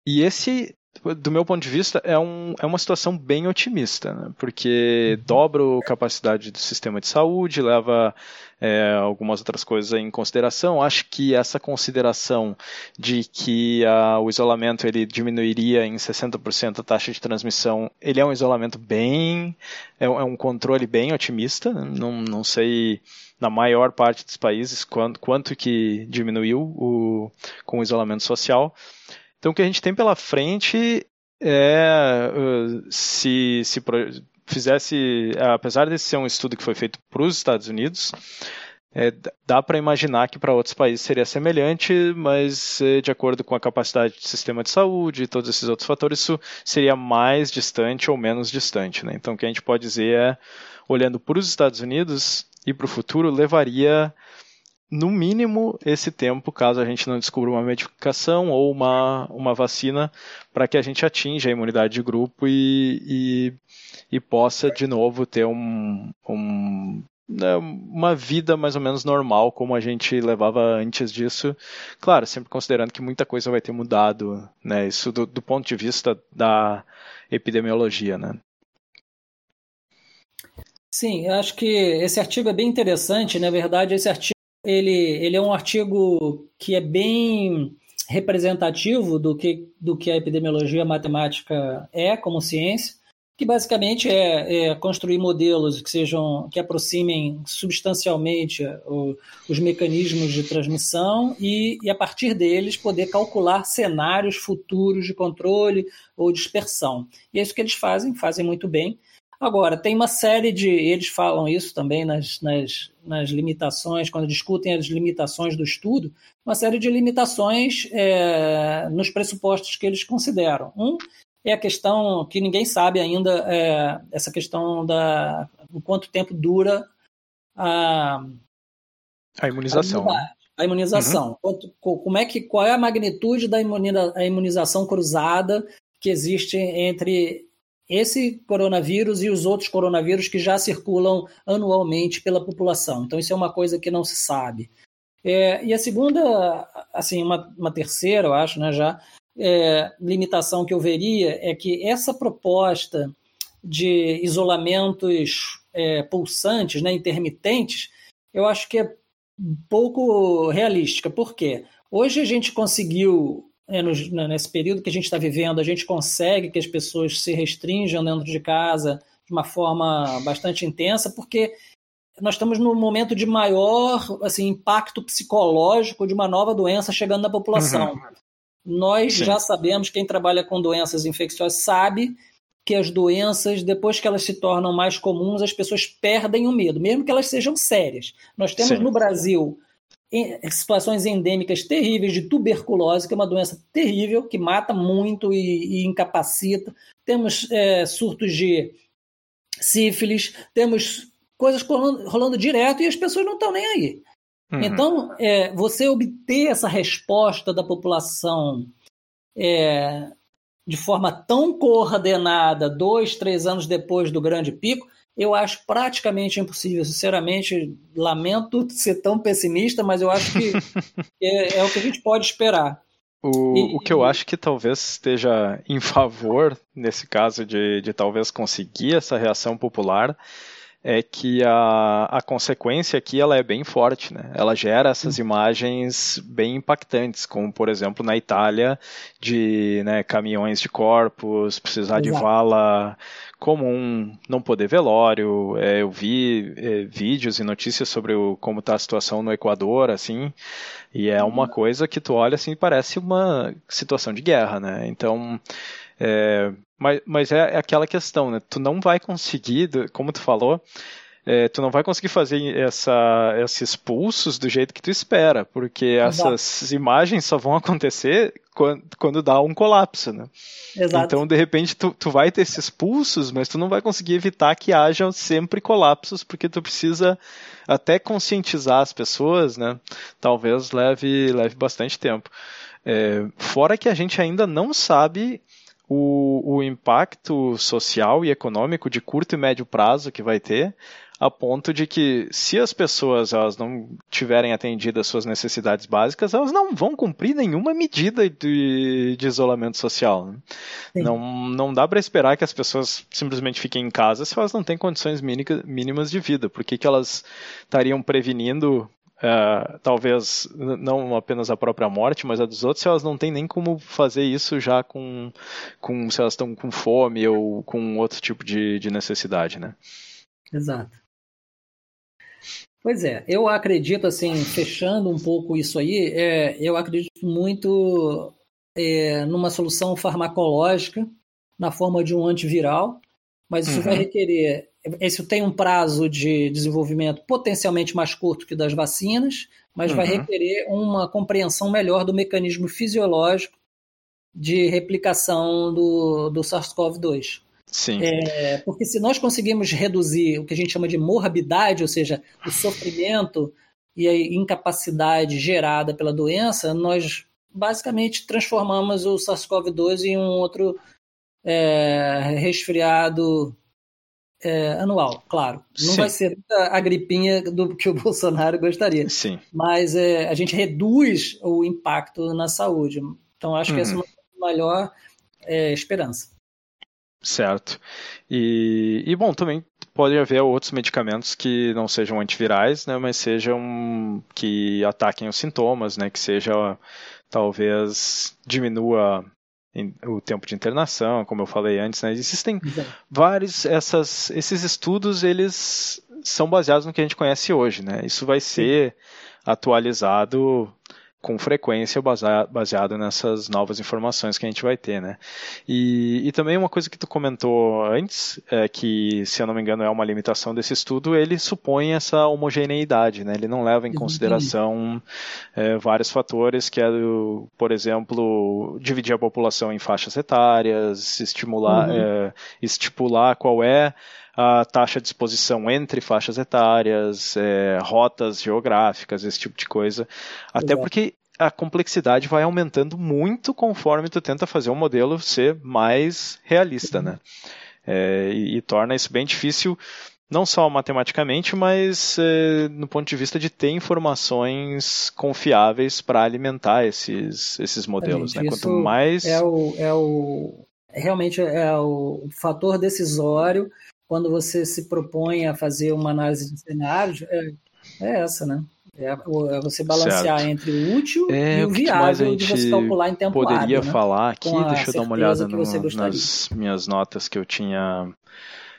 E esse do meu ponto de vista, é, um, é uma situação bem otimista, né? porque uhum. dobra a capacidade do sistema de saúde, leva é, algumas outras coisas em consideração. Acho que essa consideração de que a, o isolamento ele diminuiria em 60% a taxa de transmissão, ele é um isolamento bem, é, é um controle bem otimista. Né? Não, não sei na maior parte dos países quanto, quanto que diminuiu o, com o isolamento social. Então, o que a gente tem pela frente é uh, se, se fizesse, apesar de ser um estudo que foi feito para os Estados Unidos, é, dá para imaginar que para outros países seria semelhante, mas é, de acordo com a capacidade do sistema de saúde e todos esses outros fatores, isso seria mais distante ou menos distante. Né? Então, o que a gente pode dizer é, olhando para os Estados Unidos e para o futuro, levaria no mínimo esse tempo, caso a gente não descubra uma medicação ou uma, uma vacina, para que a gente atinja a imunidade de grupo e, e, e possa de novo ter um, um, né, uma vida mais ou menos normal como a gente levava antes disso. Claro, sempre considerando que muita coisa vai ter mudado, né? Isso do, do ponto de vista da epidemiologia, né? Sim, acho que esse artigo é bem interessante. Na verdade, esse artigo ele, ele é um artigo que é bem representativo do que, do que a epidemiologia matemática é como ciência, que basicamente é, é construir modelos que sejam que aproximem substancialmente o, os mecanismos de transmissão e, e, a partir deles poder calcular cenários futuros de controle ou dispersão. E é isso que eles fazem, fazem muito bem. Agora, tem uma série de. Eles falam isso também nas, nas, nas limitações, quando discutem as limitações do estudo, uma série de limitações é, nos pressupostos que eles consideram. Um é a questão que ninguém sabe ainda, é, essa questão da o quanto tempo dura a, a imunização. A, a imunização. Uhum. Quanto, como é que, qual é a magnitude da imunização cruzada que existe entre esse coronavírus e os outros coronavírus que já circulam anualmente pela população. Então, isso é uma coisa que não se sabe. É, e a segunda, assim, uma, uma terceira, eu acho, né, já, é, limitação que eu veria é que essa proposta de isolamentos é, pulsantes, né, intermitentes, eu acho que é pouco realística. Por quê? Hoje a gente conseguiu é, nesse período que a gente está vivendo, a gente consegue que as pessoas se restringam dentro de casa de uma forma bastante intensa, porque nós estamos num momento de maior assim, impacto psicológico de uma nova doença chegando na população. Uhum. Nós Sim. já sabemos, quem trabalha com doenças infecciosas sabe que as doenças, depois que elas se tornam mais comuns, as pessoas perdem o medo, mesmo que elas sejam sérias. Nós temos Sim. no Brasil situações endêmicas terríveis de tuberculose, que é uma doença terrível, que mata muito e, e incapacita. Temos é, surtos de sífilis, temos coisas rolando, rolando, direto e as pessoas não estão nem aí. Uhum. Então, é, você obter essa resposta da população é, de forma tão coordenada, dois, três anos depois do grande pico, eu acho praticamente impossível. Sinceramente, lamento ser tão pessimista, mas eu acho que [laughs] é, é, o que a gente pode esperar. O, e, o que eu acho que talvez esteja em favor, nesse caso, de, de talvez conseguir essa reação popular, é que a, a consequência aqui ela é bem forte, né? Ela gera essas imagens bem impactantes, como por exemplo na Itália de né, caminhões de corpos, precisar Exato. de vala comum, não poder velório. É, eu vi é, vídeos e notícias sobre o, como está a situação no Equador, assim, e é uma uhum. coisa que tu olha assim parece uma situação de guerra, né? Então é, mas, mas é, é, aquela questão, né? Tu não vai conseguir, como tu falou, é, tu não vai conseguir fazer essa, esses pulsos do jeito que tu espera, porque Exato. essas imagens só vão acontecer quando, quando dá um colapso, né? Exato. Então, de repente, tu, tu vai ter esses pulsos, mas tu não vai conseguir evitar que haja sempre colapsos, porque tu precisa até conscientizar as pessoas, né? Talvez leve, leve bastante tempo. É, fora que a gente ainda não sabe o, o impacto social e econômico de curto e médio prazo que vai ter, a ponto de que se as pessoas elas não tiverem atendido as suas necessidades básicas, elas não vão cumprir nenhuma medida de, de isolamento social. Né? Não, não dá para esperar que as pessoas simplesmente fiquem em casa se elas não têm condições mínimas de vida. Por que, que elas estariam prevenindo Uh, talvez não apenas a própria morte, mas a dos outros, se elas não têm nem como fazer isso já com, com se elas estão com fome ou com outro tipo de, de necessidade, né? Exato. Pois é, eu acredito assim, fechando um pouco isso aí, é, eu acredito muito é, numa solução farmacológica na forma de um antiviral, mas isso uhum. vai requerer esse tem um prazo de desenvolvimento potencialmente mais curto que das vacinas, mas uhum. vai requerer uma compreensão melhor do mecanismo fisiológico de replicação do, do SARS-CoV-2. Sim. É, porque se nós conseguimos reduzir o que a gente chama de morbidade, ou seja, o sofrimento e a incapacidade gerada pela doença, nós basicamente transformamos o SARS-CoV-2 em um outro é, resfriado é, anual, claro. Não Sim. vai ser a gripinha do que o [laughs] Bolsonaro gostaria. Sim. Mas é, a gente reduz o impacto na saúde. Então, acho uhum. que essa é uma melhor é, esperança. Certo. E, e, bom, também pode haver outros medicamentos que não sejam antivirais, né, mas sejam que ataquem os sintomas, né, que seja talvez diminua o tempo de internação, como eu falei antes, né? Existem Exato. vários essas, esses estudos, eles são baseados no que a gente conhece hoje, né? Isso vai ser Sim. atualizado com frequência baseado nessas novas informações que a gente vai ter, né? E, e também uma coisa que tu comentou antes, é que, se eu não me engano, é uma limitação desse estudo, ele supõe essa homogeneidade, né? Ele não leva em consideração é, vários fatores, que é, por exemplo, dividir a população em faixas etárias, estimular, uhum. é, estipular qual é a taxa de exposição entre faixas etárias, é, rotas geográficas, esse tipo de coisa. Até Exato. porque a complexidade vai aumentando muito conforme tu tenta fazer o modelo ser mais realista, né? É, e, e, torna isso bem difícil, não só matematicamente, mas é, no ponto de vista de ter informações confiáveis para alimentar esses, esses modelos. Né? Quanto mais. É o, é o, realmente é o fator decisório quando você se propõe a fazer uma análise de cenários, é, é essa, né? É, é você balancear certo. entre o útil é, e o viável de você calcular em tempo poderia hábil, né? falar aqui, deixa eu dar uma olhada no, nas minhas notas que eu tinha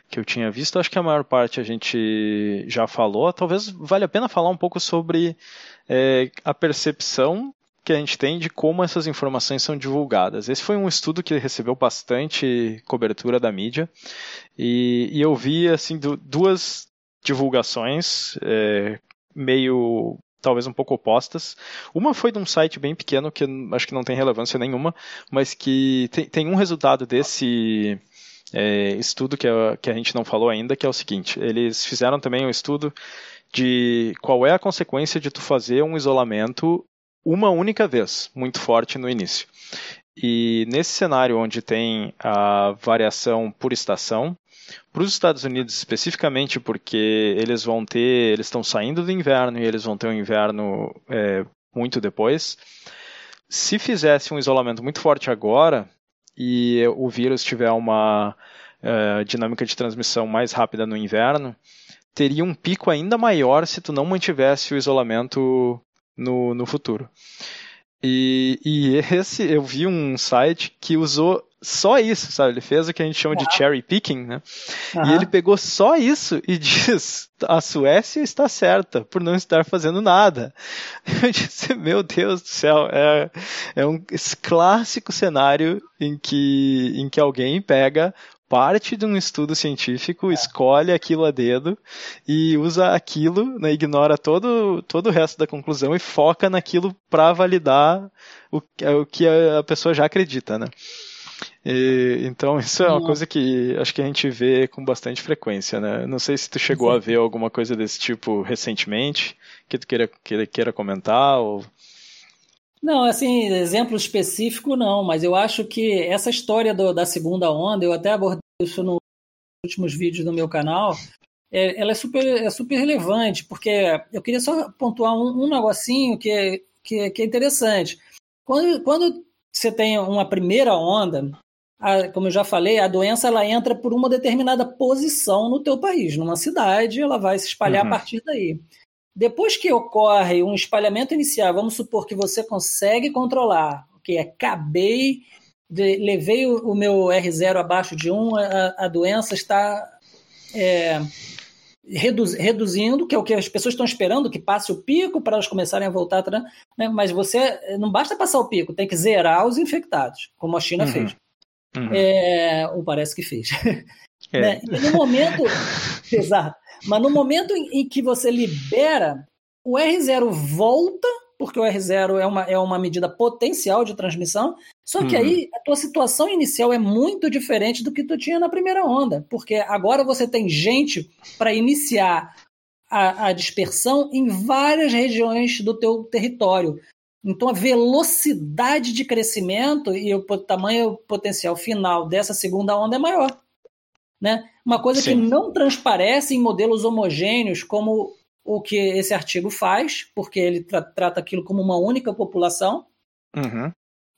que eu tinha visto. Acho que a maior parte a gente já falou. Talvez valha a pena falar um pouco sobre é, a percepção que a gente tem de como essas informações são divulgadas. Esse foi um estudo que recebeu bastante cobertura da mídia e, e eu vi assim duas divulgações é, meio talvez um pouco opostas. Uma foi de um site bem pequeno que acho que não tem relevância nenhuma, mas que tem, tem um resultado desse é, estudo que a, que a gente não falou ainda, que é o seguinte: eles fizeram também um estudo de qual é a consequência de tu fazer um isolamento uma única vez, muito forte no início. E nesse cenário onde tem a variação por estação, para os Estados Unidos especificamente, porque eles vão ter, eles estão saindo do inverno e eles vão ter um inverno é, muito depois. Se fizesse um isolamento muito forte agora e o vírus tiver uma é, dinâmica de transmissão mais rápida no inverno, teria um pico ainda maior se tu não mantivesse o isolamento no, no futuro. E, e [laughs] esse eu vi um site que usou só isso, sabe? Ele fez o que a gente chama de cherry picking, né? Uhum. E ele pegou só isso e [laughs] diz: a Suécia está certa por não estar fazendo nada. [laughs] Eu disse: meu Deus do céu, é, é um clássico cenário em que, em que alguém pega parte de um estudo científico, é. escolhe aquilo a dedo e usa aquilo, né, ignora todo, todo o resto da conclusão e foca naquilo para validar o, o que a pessoa já acredita, né? E, então [laughs] isso é uma coisa que acho que a gente vê com bastante frequência, né? Não sei se tu chegou Sim. a ver alguma coisa desse tipo recentemente que tu queira, queira, queira comentar ou não, assim, exemplo específico não, mas eu acho que essa história do, da segunda onda, eu até abordei isso nos últimos vídeos do meu canal, é, ela é super, é super relevante, porque eu queria só pontuar um, um negocinho que é, que, é, que é interessante. Quando, quando você tem uma primeira onda, a, como eu já falei, a doença ela entra por uma determinada posição no teu país, numa cidade, ela vai se espalhar uhum. a partir daí. Depois que ocorre um espalhamento inicial, vamos supor que você consegue controlar, que é acabei, de, levei o, o, meu R0 abaixo de 1, a, a doença está é, reduz, reduzindo, que é o que as pessoas estão esperando, que passe o pico para elas começarem a voltar, né? mas você não basta passar o pico, tem que zerar os infectados, como a China uhum. fez. Uhum. É, ou parece que fez. [laughs] É. Né? E no momento, [laughs] exato, mas no momento em, que você libera, o R0 volta, porque o R0 é uma, é uma medida potencial de transmissão, só que uhum. aí a tua situação inicial é muito diferente do que tu tinha na primeira onda, porque agora você tem gente para iniciar a, a dispersão em várias regiões do teu território. Então a velocidade de crescimento e o tamanho potencial final dessa segunda onda é maior. Né? Uma coisa Sim. que não transparece em modelos homogêneos, como o que esse artigo faz, porque ele tra trata aquilo como uma única população. Uhum.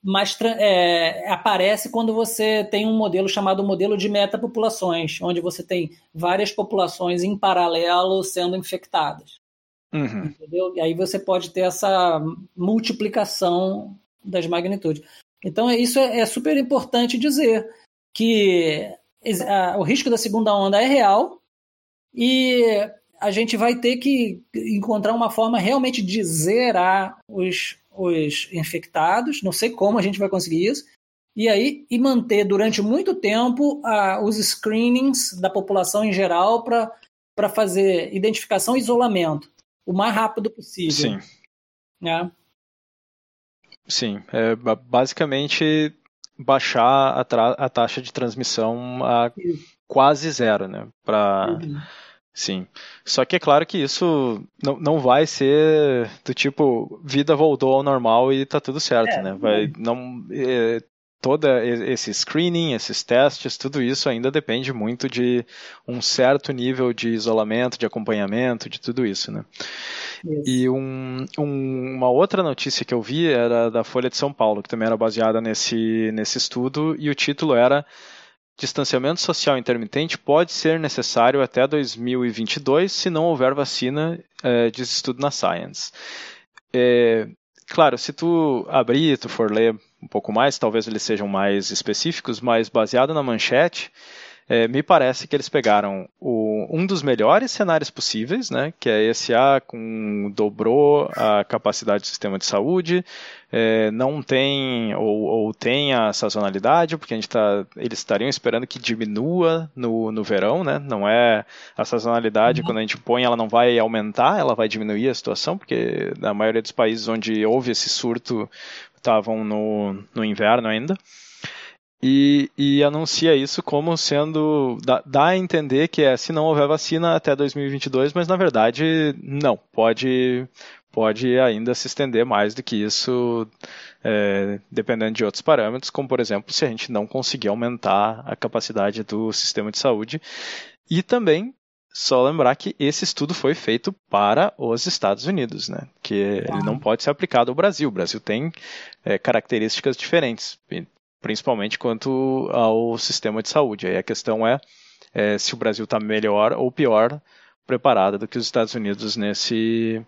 mas é, aparece quando você tem um modelo chamado modelo de metapopulações, onde você tem várias populações em paralelo sendo infectadas. Uhum. Entendeu? E aí você pode ter essa multiplicação das magnitudes. Então, isso é, é super importante dizer que o risco da segunda onda é real e a gente vai ter que encontrar uma forma realmente de zerar os, os infectados. Não sei como a gente vai conseguir isso. E aí e manter durante muito tempo uh, os screenings da população em geral para fazer identificação e isolamento o mais rápido possível. Sim. Né? Sim, é basicamente baixar a, a, taxa de transmissão a quase zero, né? Pra... Uhum. Sim. Só que é claro que isso não, não vai ser do tipo vida voltou ao normal e tá tudo certo, é, né? Vai, não, é, todo esse screening, esses testes, tudo isso ainda depende muito de um certo nível de isolamento, de acompanhamento, de tudo isso, né? Isso. E um, um, uma outra notícia que eu vi era da Folha de São Paulo, que também era baseada nesse, nesse estudo, e o título era Distanciamento social intermitente pode ser necessário até 2022 se não houver vacina, é, diz estudo na Science. É, claro, se tu abrir, tu for ler um pouco mais, talvez eles sejam mais específicos, mas baseado na manchete, é, me parece que eles pegaram o, um dos melhores cenários possíveis, né, que é esse A com dobrou a capacidade do sistema de saúde, é, não tem ou, ou, tem a sazonalidade, porque a gente tá, eles estariam esperando que diminua no, no verão, né? Não é a sazonalidade, uhum. quando a gente põe, ela não vai aumentar, ela vai diminuir a situação, porque na maioria dos países onde houve esse surto estavam no, no inverno ainda e, e, anuncia isso como sendo. Dá, dá, a entender que é se não houver vacina até 2022, mas na verdade não. Pode, pode ainda se estender mais do que isso, é, dependendo de outros parâmetros, como por exemplo se a gente não conseguir aumentar a capacidade do sistema de saúde. E também só lembrar que esse estudo foi feito para os Estados Unidos, né? Que ele não pode ser aplicado ao Brasil. O Brasil tem é, características diferentes principalmente quanto ao sistema de saúde. Aí a questão é, é se o Brasil está melhor ou pior preparado do que os Estados Unidos nesse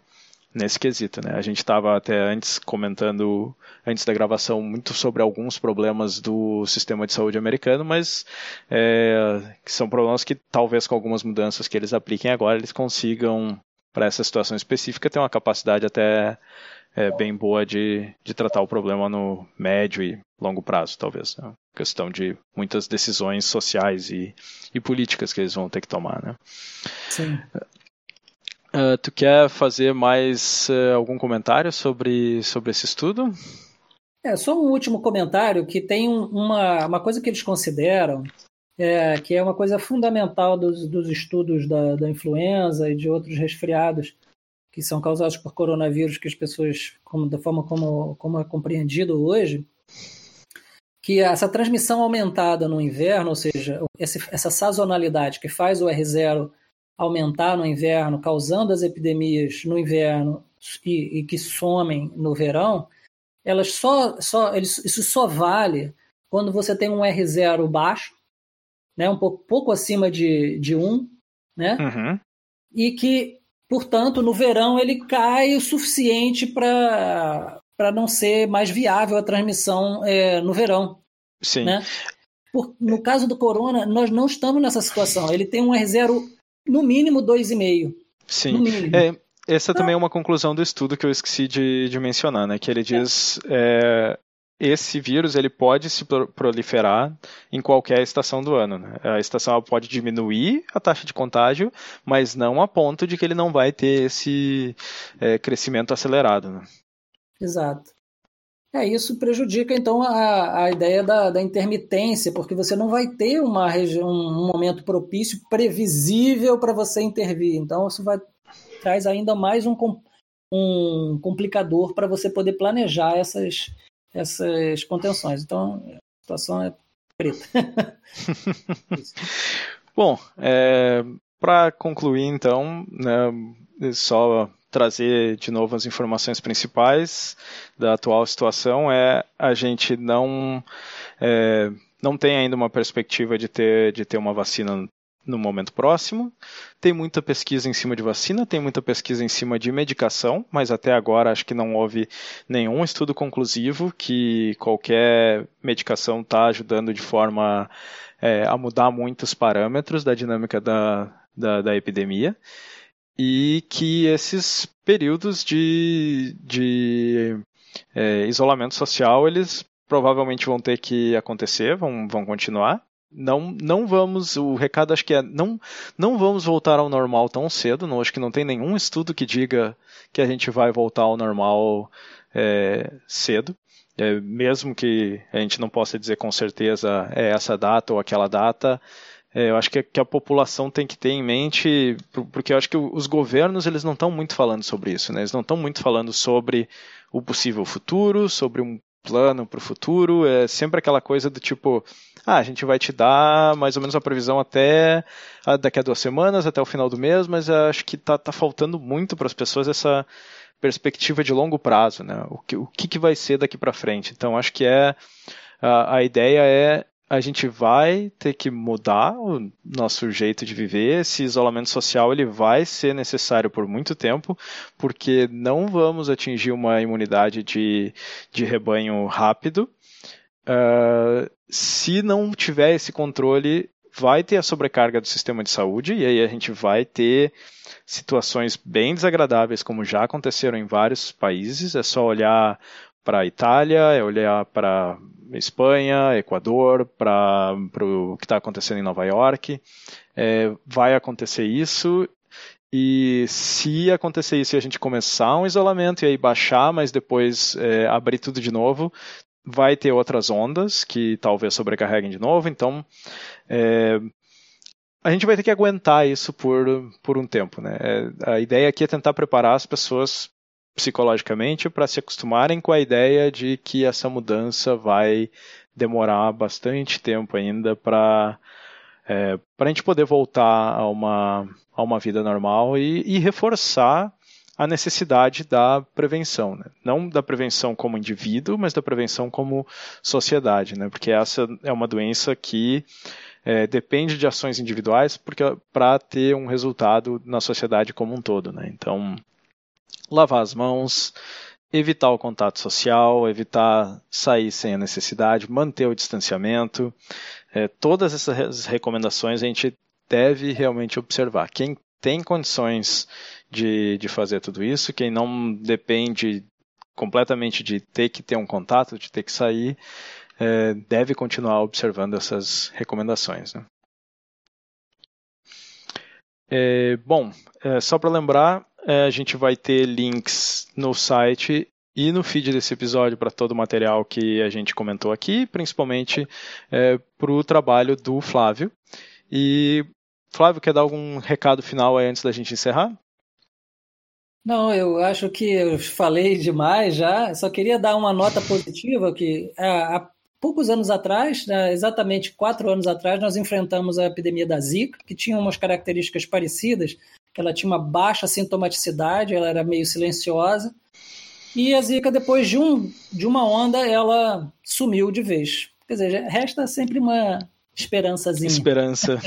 nesse quesito, né? A gente estava até antes comentando antes da gravação muito sobre alguns problemas do sistema de saúde americano, mas é, são problemas que talvez com algumas mudanças que eles apliquem agora eles consigam para essa situação específica ter uma capacidade até é, bem boa de, de tratar o problema no médio e longo prazo, talvez. Né? Questão de muitas decisões sociais e, e políticas que eles vão ter que tomar, né? Sim. Uh, tu quer fazer mais uh, algum comentário sobre, sobre esse estudo? É, só um último comentário que tem uma, uma coisa que eles consideram é, que é uma coisa fundamental dos, dos estudos da, da influenza e de outros resfriados, que são causados por coronavírus, que as pessoas, como, da forma como, como é compreendido hoje, que essa transmissão aumentada no inverno, ou seja, essa, sazonalidade que faz o R0 aumentar no inverno, causando as epidemias no inverno e, e que somem no verão, elas só, só, isso só vale quando você tem um R0 baixo, né, um pouco, pouco acima de, de 1, né, uhum. e que Portanto, no verão ele cai o suficiente para não ser mais viável a transmissão é, no verão. Sim. Né? Por, no caso do Corona, nós não estamos nessa situação. Ele tem um R0 no mínimo 2,5. Sim. No mínimo. É, essa também é uma conclusão do estudo que eu esqueci de, de mencionar, né? Que ele diz é, esse vírus ele pode se proliferar em qualquer estação do ano. Né? A estação pode diminuir a taxa de contágio, mas não a ponto de que ele não vai ter esse é, crescimento acelerado. Né? Exato. É, isso prejudica então a, a ideia da, da intermitência, porque você não vai ter uma região, um momento propício, previsível para você intervir. Então isso vai traz ainda mais um, um complicador para você poder planejar essas, essas contenções. Então, a situação é preta. [laughs] Bom, é, para concluir então, né, só trazer de novo as informações principais da atual situação é a gente não é, não tem ainda uma perspectiva de ter, de ter uma vacina no momento próximo. Tem muita pesquisa em cima de vacina, tem muita pesquisa em cima de medicação, mas até agora acho que não houve nenhum estudo conclusivo que qualquer medicação está ajudando de forma é, a mudar muitos parâmetros da dinâmica da, da, da epidemia e que esses períodos de, de é, isolamento social eles provavelmente vão ter que acontecer, vão, vão continuar. Não, não vamos, o recado acho que é, não, não vamos voltar ao normal tão cedo, não, acho que não tem nenhum estudo que diga que a gente vai voltar ao normal é, cedo. É, mesmo que a gente não possa dizer com certeza é essa data ou aquela data, é, eu acho que, que, a população tem que ter em mente, porque eu acho que os governos eles não estão muito falando sobre isso, né? eles não estão muito falando sobre o possível futuro, sobre um plano para o futuro, é sempre aquela coisa do tipo, ah, a gente vai te dar mais ou menos a previsão até daqui a duas semanas, até o final do mês, mas acho que tá, tá faltando muito para as pessoas essa perspectiva de longo prazo, né? O que, o que, que vai ser daqui para frente. Então, acho que é a, a ideia é a gente vai ter que mudar o nosso jeito de viver. Esse isolamento social ele vai ser necessário por muito tempo, porque não vamos atingir uma imunidade de, de rebanho rápido. Uh, se não tiver esse controle, vai ter a sobrecarga do sistema de saúde e aí a gente vai ter situações bem desagradáveis, como já aconteceram em vários países. É só olhar para a Itália, é olhar para Espanha, Equador, para o que está acontecendo em Nova York. É, vai acontecer isso. E se acontecer isso e a gente começar um isolamento e aí baixar, mas depois é, abrir tudo de novo, vai ter outras ondas que talvez sobrecarreguem de novo. Então, é, a gente vai ter que aguentar isso por, por um tempo. Né? É, a ideia aqui é tentar preparar as pessoas psicologicamente para se acostumarem com a ideia de que essa mudança vai demorar bastante tempo ainda para é, para a gente poder voltar a uma, a uma vida normal e, e reforçar a necessidade da prevenção, né? não da prevenção como indivíduo, mas da prevenção como sociedade, né? porque essa é uma doença que é, depende de ações individuais para ter um resultado na sociedade como um todo. Né? Então, lavar as mãos, evitar o contato social, evitar sair sem a necessidade, manter o distanciamento. É, todas essas recomendações a gente deve realmente observar. Quem tem condições de, de fazer tudo isso, quem não depende completamente de ter que ter um contato, de ter que sair, é, deve continuar observando essas recomendações. Né? É, bom, é, só para lembrar, a gente vai ter links no site e no feed desse episódio para todo o material que a gente comentou aqui, principalmente é, para o trabalho do Flávio. E Flávio, quer dar algum recado final aí antes da gente encerrar? Não, eu acho que eu falei demais já. Só queria dar uma nota positiva que é, há poucos anos atrás, né, exatamente quatro anos atrás, nós enfrentamos a epidemia da Zika, que tinha umas características parecidas, que ela tinha uma baixa sintomaticidade, ela era meio silenciosa. E a Zika, depois de, um, de uma onda, ela sumiu de vez. Quer dizer, resta sempre uma esperançazinha. Esperança.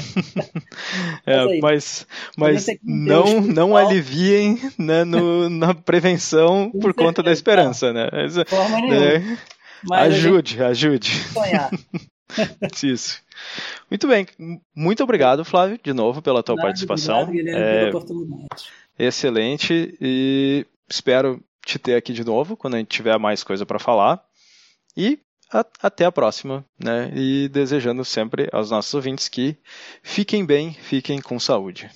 [laughs] é, mas mas não, não aliviem né, no, na prevenção por conta da esperança. Né? Mas, forma né? ajude, ajude. Sonhar. [laughs] Isso. Muito bem. Muito obrigado, Flávio, de novo, pela tua Nada, participação. Obrigado, Guilherme, é, pela oportunidade. Excelente. E espero te ter aqui de novo quando a gente tiver mais coisa para falar. E a, até a próxima, né? E desejando sempre aos nossos ouvintes que fiquem bem, fiquem com saúde.